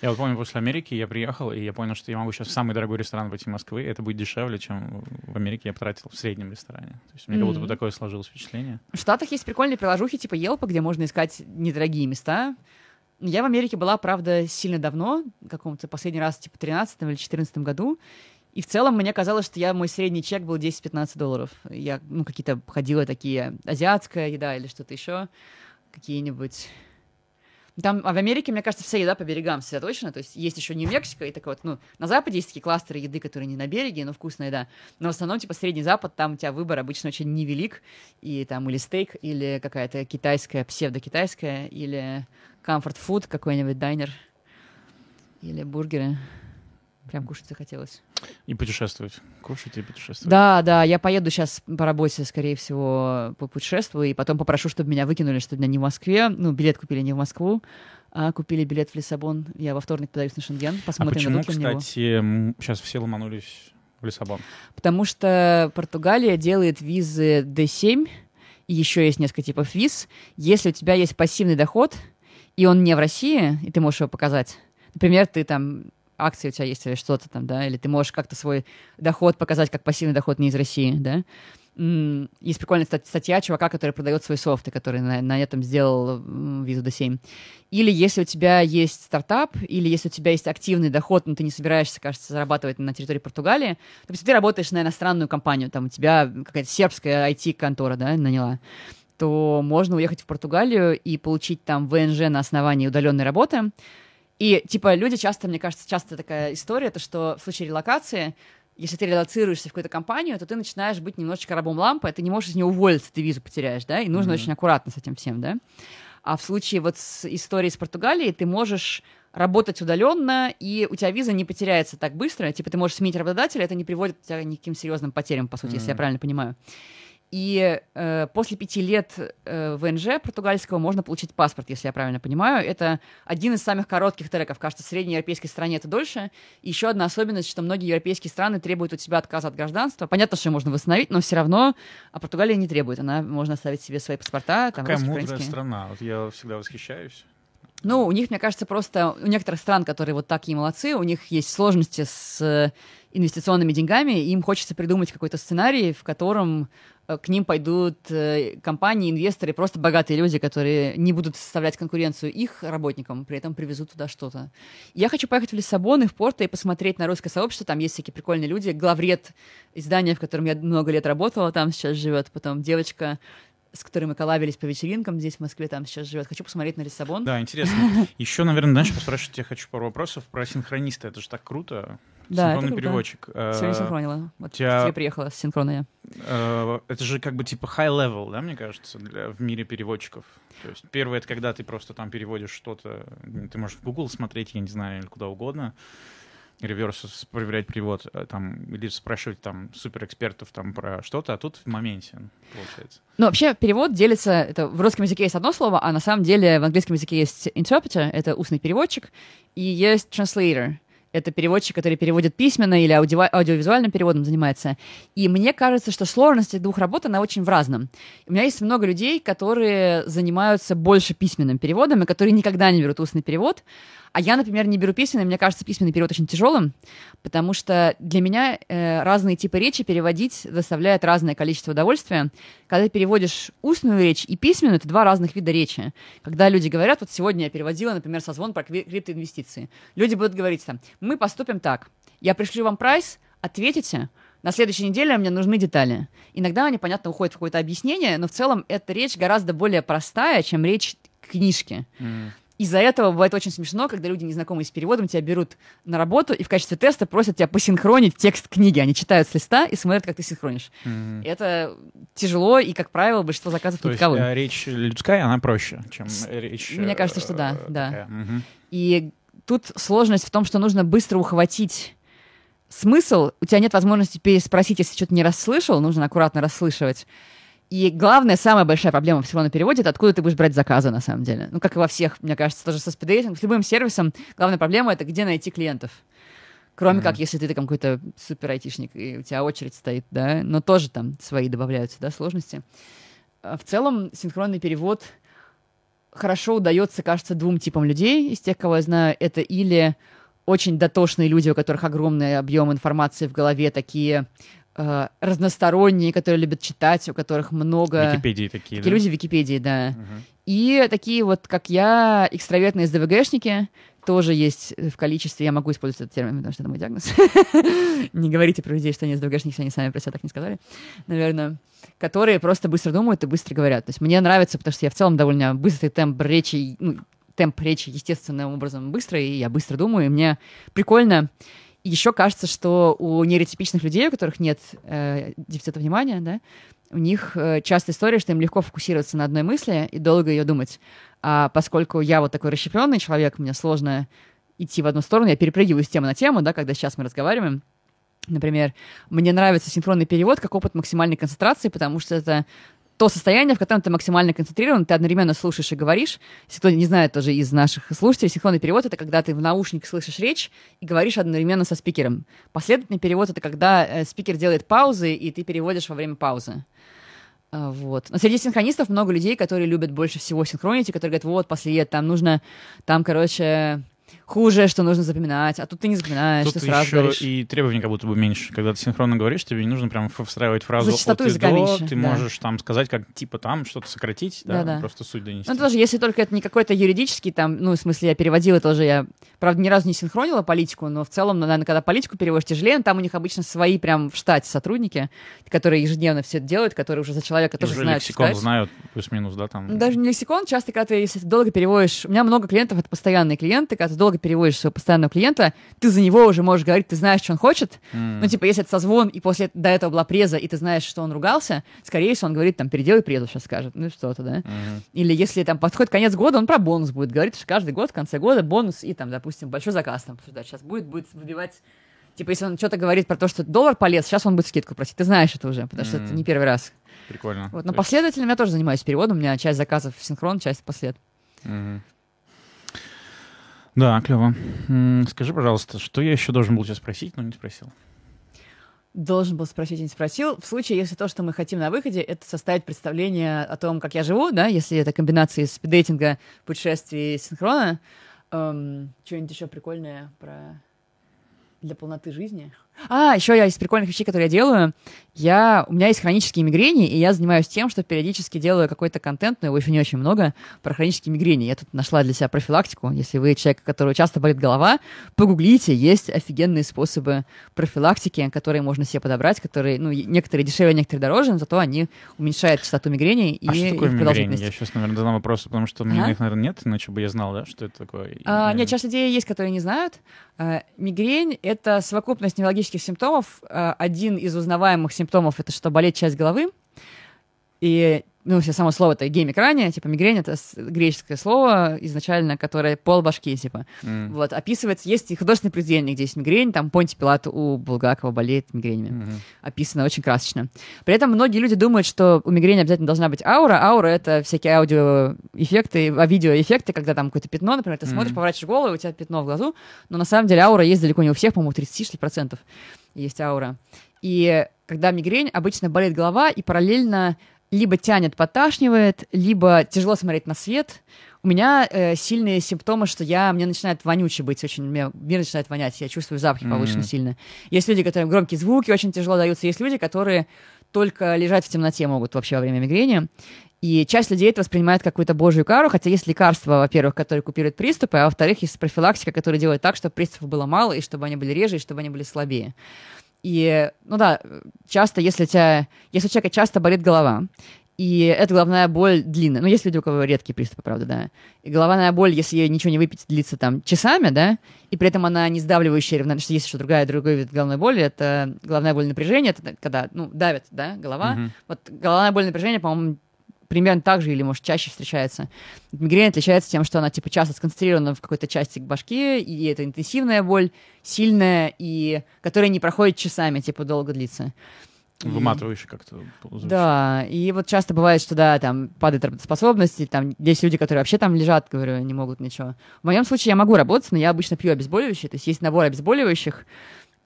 Я вот помню, после Америки я приехал, и я понял, что я могу сейчас в самый дорогой ресторан пойти Москвы, и это будет дешевле, чем в Америке я потратил в среднем ресторане. То есть у меня как будто бы такое сложилось впечатление. В Штатах есть прикольные приложухи типа Yelp, где можно искать недорогие места. Я в Америке была, правда, сильно давно, каком-то последний раз, типа, 13 или 14 году. И в целом мне казалось, что я, мой средний чек был 10-15 долларов. Я, ну, какие-то ходила такие азиатская еда или что-то еще, какие-нибудь... Там, а в Америке, мне кажется, вся еда по берегам сосредоточена. То есть есть еще Нью-Мексико, и так вот, ну, на Западе есть такие кластеры еды, которые не на береге, но вкусная еда. Но в основном, типа, Средний Запад, там у тебя выбор обычно очень невелик. И там или стейк, или какая-то китайская, псевдо-китайская, или комфорт-фуд, какой-нибудь дайнер, или бургеры. Прям кушать захотелось. И путешествовать. Кушать и путешествовать. Да, да, я поеду сейчас по работе, скорее всего, по путешествую, и потом попрошу, чтобы меня выкинули, чтобы меня не в Москве, ну, билет купили не в Москву, а купили билет в Лиссабон. Я во вторник подаюсь на Шенген, А посмотрим, почему, дадут ли кстати, сейчас все ломанулись в Лиссабон? Потому что Португалия делает визы D7, и еще есть несколько типов виз. Если у тебя есть пассивный доход, и он не в России, и ты можешь его показать, например, ты там акции у тебя есть или что-то там, да, или ты можешь как-то свой доход показать как пассивный доход не из России, да. Есть прикольная стат- статья чувака, который продает свой софт, и который на, на этом сделал визу D7. Или если у тебя есть стартап, или если у тебя есть активный доход, но ты не собираешься, кажется, зарабатывать на территории Португалии, допустим, ты работаешь на иностранную компанию, там у тебя какая-то сербская IT-контора, да, наняла, то можно уехать в Португалию и получить там ВНЖ на основании удаленной работы. И, типа, люди часто, мне кажется, часто такая история, то что в случае релокации, если ты релоцируешься в какую-то компанию, то ты начинаешь быть немножечко рабом лампы, ты не можешь из нее уволиться, ты визу потеряешь, да, и нужно Мгм. очень аккуратно с этим всем, да. А в случае вот с историей с Португалией ты можешь работать удаленно, и у тебя виза не потеряется так быстро. Типа ты можешь сменить работодателя, это не приводит тебя к никаким серьезным потерям, по сути, если я правильно понимаю. И э, после пяти лет э, ВНЖ португальского можно получить паспорт, если я правильно понимаю. Это один из самых коротких треков. Кажется, в средней европейской стране это дольше. И еще одна особенность, что многие европейские страны требуют у тебя отказа от гражданства. Понятно, что можно восстановить, но все равно а Португалия не требует. Она можно оставить себе свои паспорта. Там, Какая мудрая страна. Вот я всегда восхищаюсь. Ну, у них, мне кажется, просто у некоторых стран, которые вот такие молодцы, у них есть сложности с инвестиционными деньгами, и им хочется придумать какой-то сценарий, в котором э, к ним пойдут э, компании, инвесторы, просто богатые люди, которые не будут составлять конкуренцию их работникам, при этом привезут туда что-то. Я хочу поехать в Лиссабон и в Порто и посмотреть на русское сообщество. Там есть всякие прикольные люди. Главред издания, в котором я много лет работала, там сейчас живет. Потом девочка с которой мы коллабились по вечеринкам здесь, в Москве, там сейчас живет. Хочу посмотреть на Лиссабон. Да, интересно. Еще, наверное, дальше поспрашивать тебя хочу пару вопросов про синхрониста. Это же так круто. Да, Синхронный это переводчик. Сегодня Э, синхронила. Вот тебя- тебе приехала с синхрона я. э, Это же как бы типа high level, да, мне кажется, для, в мире переводчиков. То есть первое, это когда ты просто там переводишь что-то, ты можешь в Google смотреть, я не знаю, или куда угодно, реверс проверять перевод, э, там, или спрашивать там суперэкспертов там про что-то, а тут в моменте, получается. Ну, вообще, перевод делится... Это в русском языке есть одно слово, а на самом деле в английском языке есть interpreter, это устный переводчик, и есть translator, это переводчик, который переводит письменно или аудио- аудиовизуальным переводом занимается. И мне кажется, что сложность этих двух работ, она очень в разном. У меня есть много людей, которые занимаются больше письменным переводом, и которые никогда не берут устный перевод. А я, например, не беру письменный, мне кажется письменный перевод очень тяжелым, потому что для меня э, разные типы речи переводить доставляет разное количество удовольствия. Когда ты переводишь устную речь и письменную, это два разных вида речи. Когда люди говорят, вот сегодня я переводила, например, созвон про криптоинвестиции. Люди будут говорить там, мы поступим так, я пришлю вам прайс, ответите, на следующей неделе мне нужны детали. Иногда они, понятно, уходят в какое-то объяснение, но в целом эта речь гораздо более простая, чем речь книжки. Из-за этого бывает очень смешно, когда люди, незнакомые с переводом, тебя берут на работу и в качестве теста просят тебя посинхронить текст книги. Они читают с листа и смотрят, как ты синхронишь. Мгм. Это тяжело, и, как правило, большинство заказов То не есть таковы. э, речь людская, она проще, чем речь... Мне э, кажется, что да, э, да. такая. И тут сложность в том, что нужно быстро ухватить смысл. У тебя нет возможности переспросить, если что-то не расслышал, нужно аккуратно расслышивать. И главная, самая большая проблема всего на переводе, это откуда ты будешь брать заказы, на самом деле. Ну, как и во всех, мне кажется, тоже со спидейтингом, с любым сервисом, главная проблема — это где найти клиентов. Кроме Мгм. как, если ты там какой-то супер айтишник, и у тебя очередь стоит, да, но тоже там свои добавляются, да, сложности. А В целом, синхронный перевод хорошо удается, кажется, двум типам людей из тех, кого я знаю. Это или очень дотошные люди, у которых огромный объем информации в голове, такие э, разносторонние, которые любят читать, у которых много... Википедии такие, Такие да? люди в Википедии, да. Мгм. И такие вот, как я, экстравертные СДВГшники, тоже есть в количестве, я могу использовать этот термин, потому что это мой диагноз. Не говорите про людей, что они СДВГшники, они сами про себя так не сказали, наверное. Которые просто быстро думают и быстро говорят. То есть мне нравится, потому что я в целом довольно быстрый темп речи, ну, темп речи естественным образом быстрый, и я быстро думаю, и мне прикольно. Еще кажется, что у нейротипичных людей, у которых нет э, дефицита внимания, да, у них э, часто история, что им легко фокусироваться на одной мысли и долго ее думать. А поскольку я вот такой расщепленный человек, мне сложно идти в одну сторону, я перепрыгиваю с темы на тему, да, когда сейчас мы разговариваем. Например, мне нравится синхронный перевод как опыт максимальной концентрации, потому что это то состояние, в котором ты максимально концентрирован, ты одновременно слушаешь и говоришь. Если кто не знает тоже из наших слушателей, синхронный перевод — это когда ты в наушник слышишь речь и говоришь одновременно со спикером. Последовательный перевод — это когда э, спикер делает паузы, и ты переводишь во время паузы. А, Вот. Но среди синхронистов много людей, которые любят больше всего синхронить, и которые говорят, вот, после там нужно, там, короче, хуже, что нужно запоминать, а тут ты не запоминаешь, Тут ты сразу еще говоришь. и требований как будто бы меньше. Когда ты синхронно говоришь, тебе не нужно прям встраивать фразу За от и до. меньше, Ты да. можешь там сказать, как типа там что-то сократить, да, Да-да. просто суть донести. Ну, тоже, если только это не какой-то юридический, там, ну, в смысле, я переводила тоже, я, правда, ни разу не синхронила политику, но в целом, ну, наверное, когда политику переводишь тяжелее, там у них обычно свои прям в штате сотрудники, которые ежедневно все это делают, которые уже за человека тоже уже знают, лексикон сказать. знают плюс-минус, да, там. Даже не лексикон, часто, когда ты, если ты долго переводишь... У меня много клиентов, это постоянные клиенты, когда ты долго переводишь своего постоянного клиента, ты за него уже можешь говорить, ты знаешь, что он хочет. М. Ну, типа, если это созвон, и после до этого была преза, и ты знаешь, что он ругался, скорее всего, он говорит, там, переделай презу, сейчас скажет, ну, что-то, да. Мгм. Или если там подходит конец года, он про бонус будет говорить, что каждый год в конце года бонус и там, допустим, большой заказ там обсуждать. Сейчас будет, будет выбивать Типа, если он что-то говорит про то, что доллар полез, сейчас он будет скидку просить. Ты знаешь это уже, потому что это не первый раз. Прикольно. Вот, но То есть- последовательно я тоже занимаюсь переводом. У меня часть заказов синхрон, часть послед. Мгм. Да, клево. Скажи, пожалуйста, что я еще должен был тебя спросить, но не спросил? Должен был спросить не спросил. В случае, если то, что мы хотим на выходе, это составить представление о том, как я живу, да, если это комбинация спиддейтинга, путешествий и синхрона, эм, что-нибудь еще прикольное про для полноты жизни. А, еще я из прикольных вещей, которые я делаю, я, у меня есть хронические мигрени, и я занимаюсь тем, что периодически делаю какой-то контент, но его еще не очень много, про хронические мигрени. Я тут нашла для себя профилактику. Если вы человек, у которого часто болит голова, погуглите, есть офигенные способы профилактики, которые можно себе подобрать, которые, ну, и некоторые дешевле, некоторые дороже, но зато они уменьшают частоту мигрений и а что такое мигрень? Я сейчас, наверное, задам вопрос, потому что у меня Ага. их, наверное, нет, иначе бы я знал, да, что это такое. И, А, наверное, нет, часть людей есть, которые не знают. А, мигрень — это совокупность неврологических симптомов. А, один из узнаваемых симптомов — это что болит часть головы. И, ну, все само слово это гемикрания, типа мигрень — это греческое слово изначально, которое пол башки, типа. м, Вот, описывается, есть и художественное произведение, где есть мигрень, там Понти Пилат у Булгакова болеет мигренями мгм. описано очень красочно. При этом многие люди думают, что у мигрени обязательно должна быть аура. Аура — это всякие аудиоэффекты, а видеоэффекты, когда там какое-то пятно, например, ты смотришь, Мгм. поворачиваешь голову, и у тебя пятно в глазу, но на самом деле аура есть далеко не у всех, по-моему, 30 что ли, процентов есть аура. И когда мигрень, обычно болит голова, и параллельно либо тянет, поташнивает, либо тяжело смотреть на свет. У меня э, сильные симптомы, что я, мне начинает вонюче быть, очень, мне мир начинает вонять, я чувствую запахи повышенно Мгм. сильно. Есть люди, которым громкие звуки очень тяжело даются, есть люди, которые только лежать в темноте могут вообще во время мигрени. И часть людей это воспринимает как какую-то божью кару, хотя есть лекарства, во-первых, которые купируют приступы, а во-вторых, есть профилактика, которая делает так, чтобы приступов было мало, и чтобы они были реже, и чтобы они были слабее. И, ну да, часто, если, у тебя, если у человека часто болит голова, и эта головная боль длинная, ну, есть люди, у кого редкие приступы, правда, да, и головная боль, если ей ничего не выпить, длится там часами, да, и при этом она не сдавливающая, равно- что есть еще другая, другой вид головной боли, это головная боль напряжения, это когда, ну, давит, да, голова, Мгм. вот головная боль напряжения, по-моему, примерно так же или, может, чаще встречается. Мигрень отличается тем, что она, типа, часто сконцентрирована в какой-то части башки, и это интенсивная боль, сильная, и которая не проходит часами, типа, долго длится. Выматывающе как-то. звучит. Да, и вот часто бывает, что, да, там падает работоспособность, там есть люди, которые вообще там лежат, говорю, не могут ничего. В моем случае я могу работать, но я обычно пью обезболивающие, то есть есть набор обезболивающих,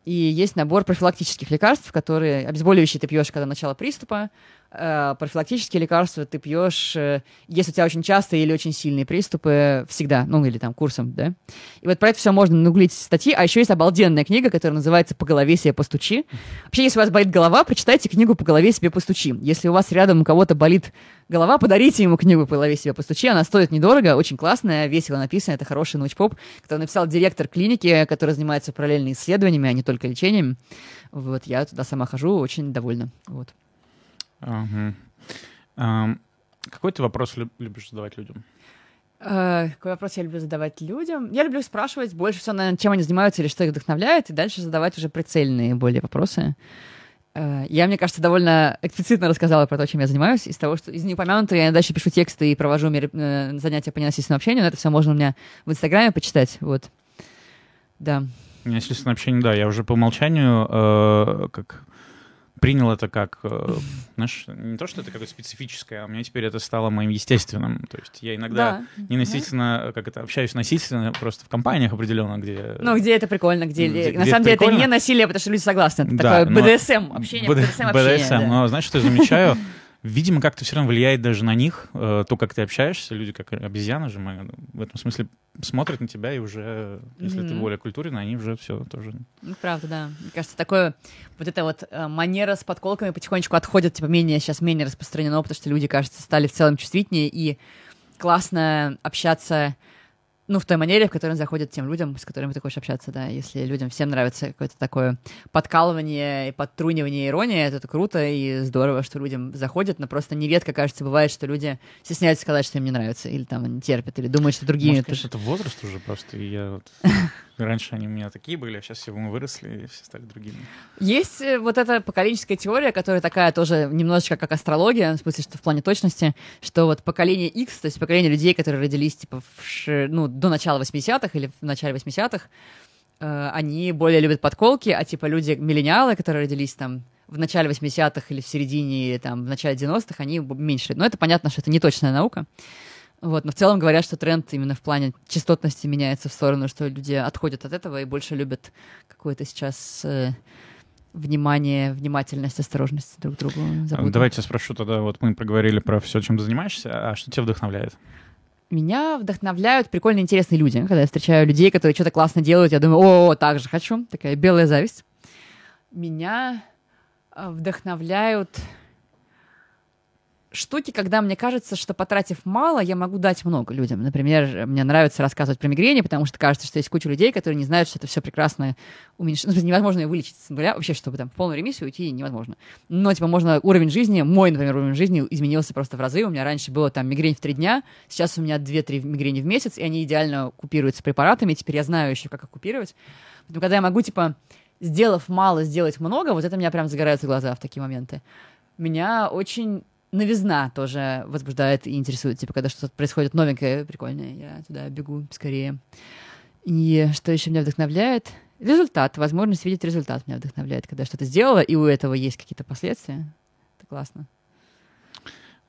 и есть набор профилактических лекарств, которые... Обезболивающие ты пьешь, когда начало приступа, профилактические лекарства ты пьешь, э, если у тебя очень частые или очень сильные приступы, всегда, ну или там курсом, да. И вот про это все можно нагуглить статьи, а еще есть обалденная книга, которая называется «По голове себе постучи». Вообще, если у вас болит голова, прочитайте книгу «По голове себе постучи». Если у вас рядом у кого-то болит голова, подарите ему книгу «По голове себе постучи». Она стоит недорого, очень классная, весело написана. Это хороший научпоп, который написал директор клиники, который занимается параллельно исследованиями, а не только лечением. Вот, я туда сама хожу, очень довольна. Вот. Какой ты вопрос люб- любишь задавать людям? Э, Какой вопрос я люблю задавать людям? Я люблю спрашивать больше всего, наверное, чем они занимаются или что их вдохновляет, и дальше задавать уже прицельные более вопросы. Э, Я, мне кажется, довольно эксплицитно рассказала про то, чем я занимаюсь. Из того, что из неупомянутого я дальше пишу тексты и провожу мере- э, занятия по ненасильственному общению, но это все можно у меня в Инстаграме почитать. Вот. Да. Естественно общение, да, я уже по умолчанию э, как принял это как, э, знаешь, не то, что это какое-то специфическое, а у меня теперь это стало моим естественным. То есть я иногда Да. не насильственно, как это, общаюсь насильственно, просто в компаниях определенно, где... Ну, где это прикольно, где... Где- на где самом это деле это прикольно. не насилие, потому что люди согласны. Это Да, такое но- БДСМ, общение, БДСМ общение. BDSM, да. но знаешь, что я замечаю? Видимо, как-то все равно влияет даже на них, э, то, как ты общаешься. Люди, как обезьяны же, мы в этом смысле смотрят на тебя, и уже, если ты Мгм. более культурный, они уже все тоже... Ну, правда, да. Мне кажется, такое вот эта вот э, манера с подколками потихонечку отходит, типа менее сейчас менее распространено, потому что люди, кажется, стали в целом чувствительнее и классно общаться, ну, в той манере, в которой заходят тем людям, с которыми ты хочешь общаться, да. Если людям всем нравится какое-то такое подкалывание, и подтрунивание, ирония, то это круто и здорово, что людям заходит, но просто нередко, кажется, бывает, что люди стесняются сказать, что им не нравится, или там они терпят, или думают, что другие... Может, это конечно, это возраст уже просто, и я. Раньше они у меня такие были, а сейчас все мы выросли, и все стали другими. Есть э, вот эта поколенческая теория, которая такая тоже немножечко как астрология, в смысле, что в плане точности, что вот поколение X, то есть поколение людей, которые родились типа в ну, до начала 80-х или в начале 80-х, э, они более любят подколки, а типа люди миллениалы, которые родились там в начале 80-х или в середине, там, в начале 90-х, они меньше. Но это понятно, что это не точная наука. Вот, но в целом говорят, что тренд именно в плане частотности меняется в сторону, что люди отходят от этого и больше любят какое-то сейчас э, внимание, внимательность, осторожность друг к другу. Заботу. Давайте спрошу тогда, вот мы проговорили про все, чем занимаешься, а что тебя вдохновляет? Меня вдохновляют прикольно интересные люди. Когда я встречаю людей, которые что-то классно делают, я думаю, о, так же хочу. Такая белая зависть. Меня э, вдохновляют штуки, когда мне кажется, что потратив мало, я могу дать много людям. Например, мне нравится рассказывать про мигрени, потому что кажется, что есть куча людей, которые не знают, что это все прекрасно уменьшить. Ну, невозможно ее вылечить с вообще, чтобы там в полную ремиссию уйти невозможно. Но, типа, можно уровень жизни, мой, например, уровень жизни изменился просто в разы. У меня раньше было там мигрень в три дня, сейчас у меня две-три мигрени в месяц, и они идеально купируются препаратами, теперь я знаю еще, как их купировать. Поэтому, когда я могу, типа, сделав мало, сделать много, вот это меня прям загораются глаза в такие моменты. Меня очень новизна тоже возбуждает и интересует. Типа, когда что-то происходит новенькое, прикольное, я туда бегу скорее. И что еще меня вдохновляет? Результат, возможность видеть результат меня вдохновляет, когда что-то сделала, и у этого есть какие-то последствия. Это классно.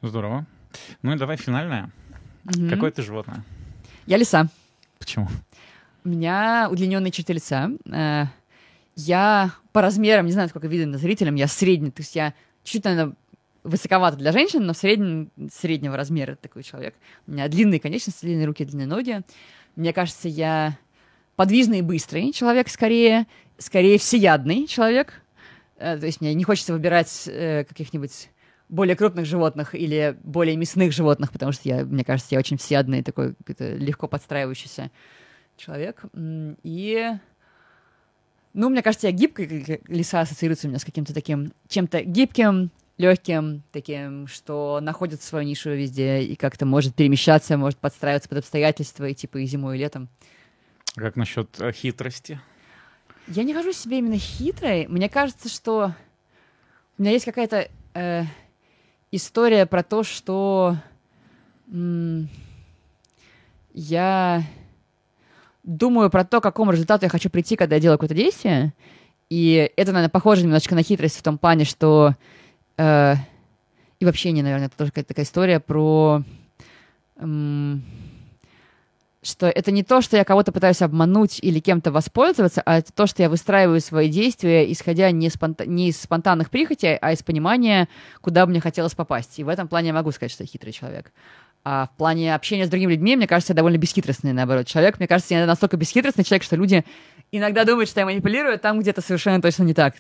Здорово. Ну и давай финальное. Угу. Какое ты животное? Я лиса. Почему? У меня удлиненные черты лица. Э, я по размерам, не знаю, сколько видно зрителям, я средний, то есть я чуть-чуть, наверное, высоковато для женщин, но в среднего размера такой человек. У меня длинные конечности, длинные руки, длинные ноги. Мне кажется, я подвижный и быстрый человек скорее, скорее всеядный человек. Э, то есть мне не хочется выбирать э, каких-нибудь более крупных животных или более мясных животных, потому что я, мне кажется, я очень всеядный, такой легко подстраивающийся человек. И ну, мне кажется, я гибкая, лиса ассоциируется у меня с каким-то таким чем-то гибким, легким, таким, что находит свою нишу везде и как-то может перемещаться, может подстраиваться под обстоятельства, и типа и зимой, и летом. Как насчет э, хитрости? Я не хожу себе именно хитрой. Мне кажется, что у меня есть какая-то э, история про то, что м- я думаю про то, к какому результату я хочу прийти, когда я делаю какое-то действие. И это, наверное, похоже немножечко на хитрость в том плане, что Э, и вообще не, наверное, это тоже какая-то такая история про... Эм, что это не то, что я кого-то пытаюсь обмануть или кем-то воспользоваться, а это то, что я выстраиваю свои действия, исходя не, спонта- не из спонтанных прихотей, а из понимания, куда бы мне хотелось попасть. И в этом плане я могу сказать, что я хитрый человек. А в плане общения с другими людьми, мне кажется, я довольно бесхитростный, наоборот, человек. Мне кажется, я настолько бесхитростный человек, что люди иногда думают, что я манипулирую, там где-то совершенно точно не так.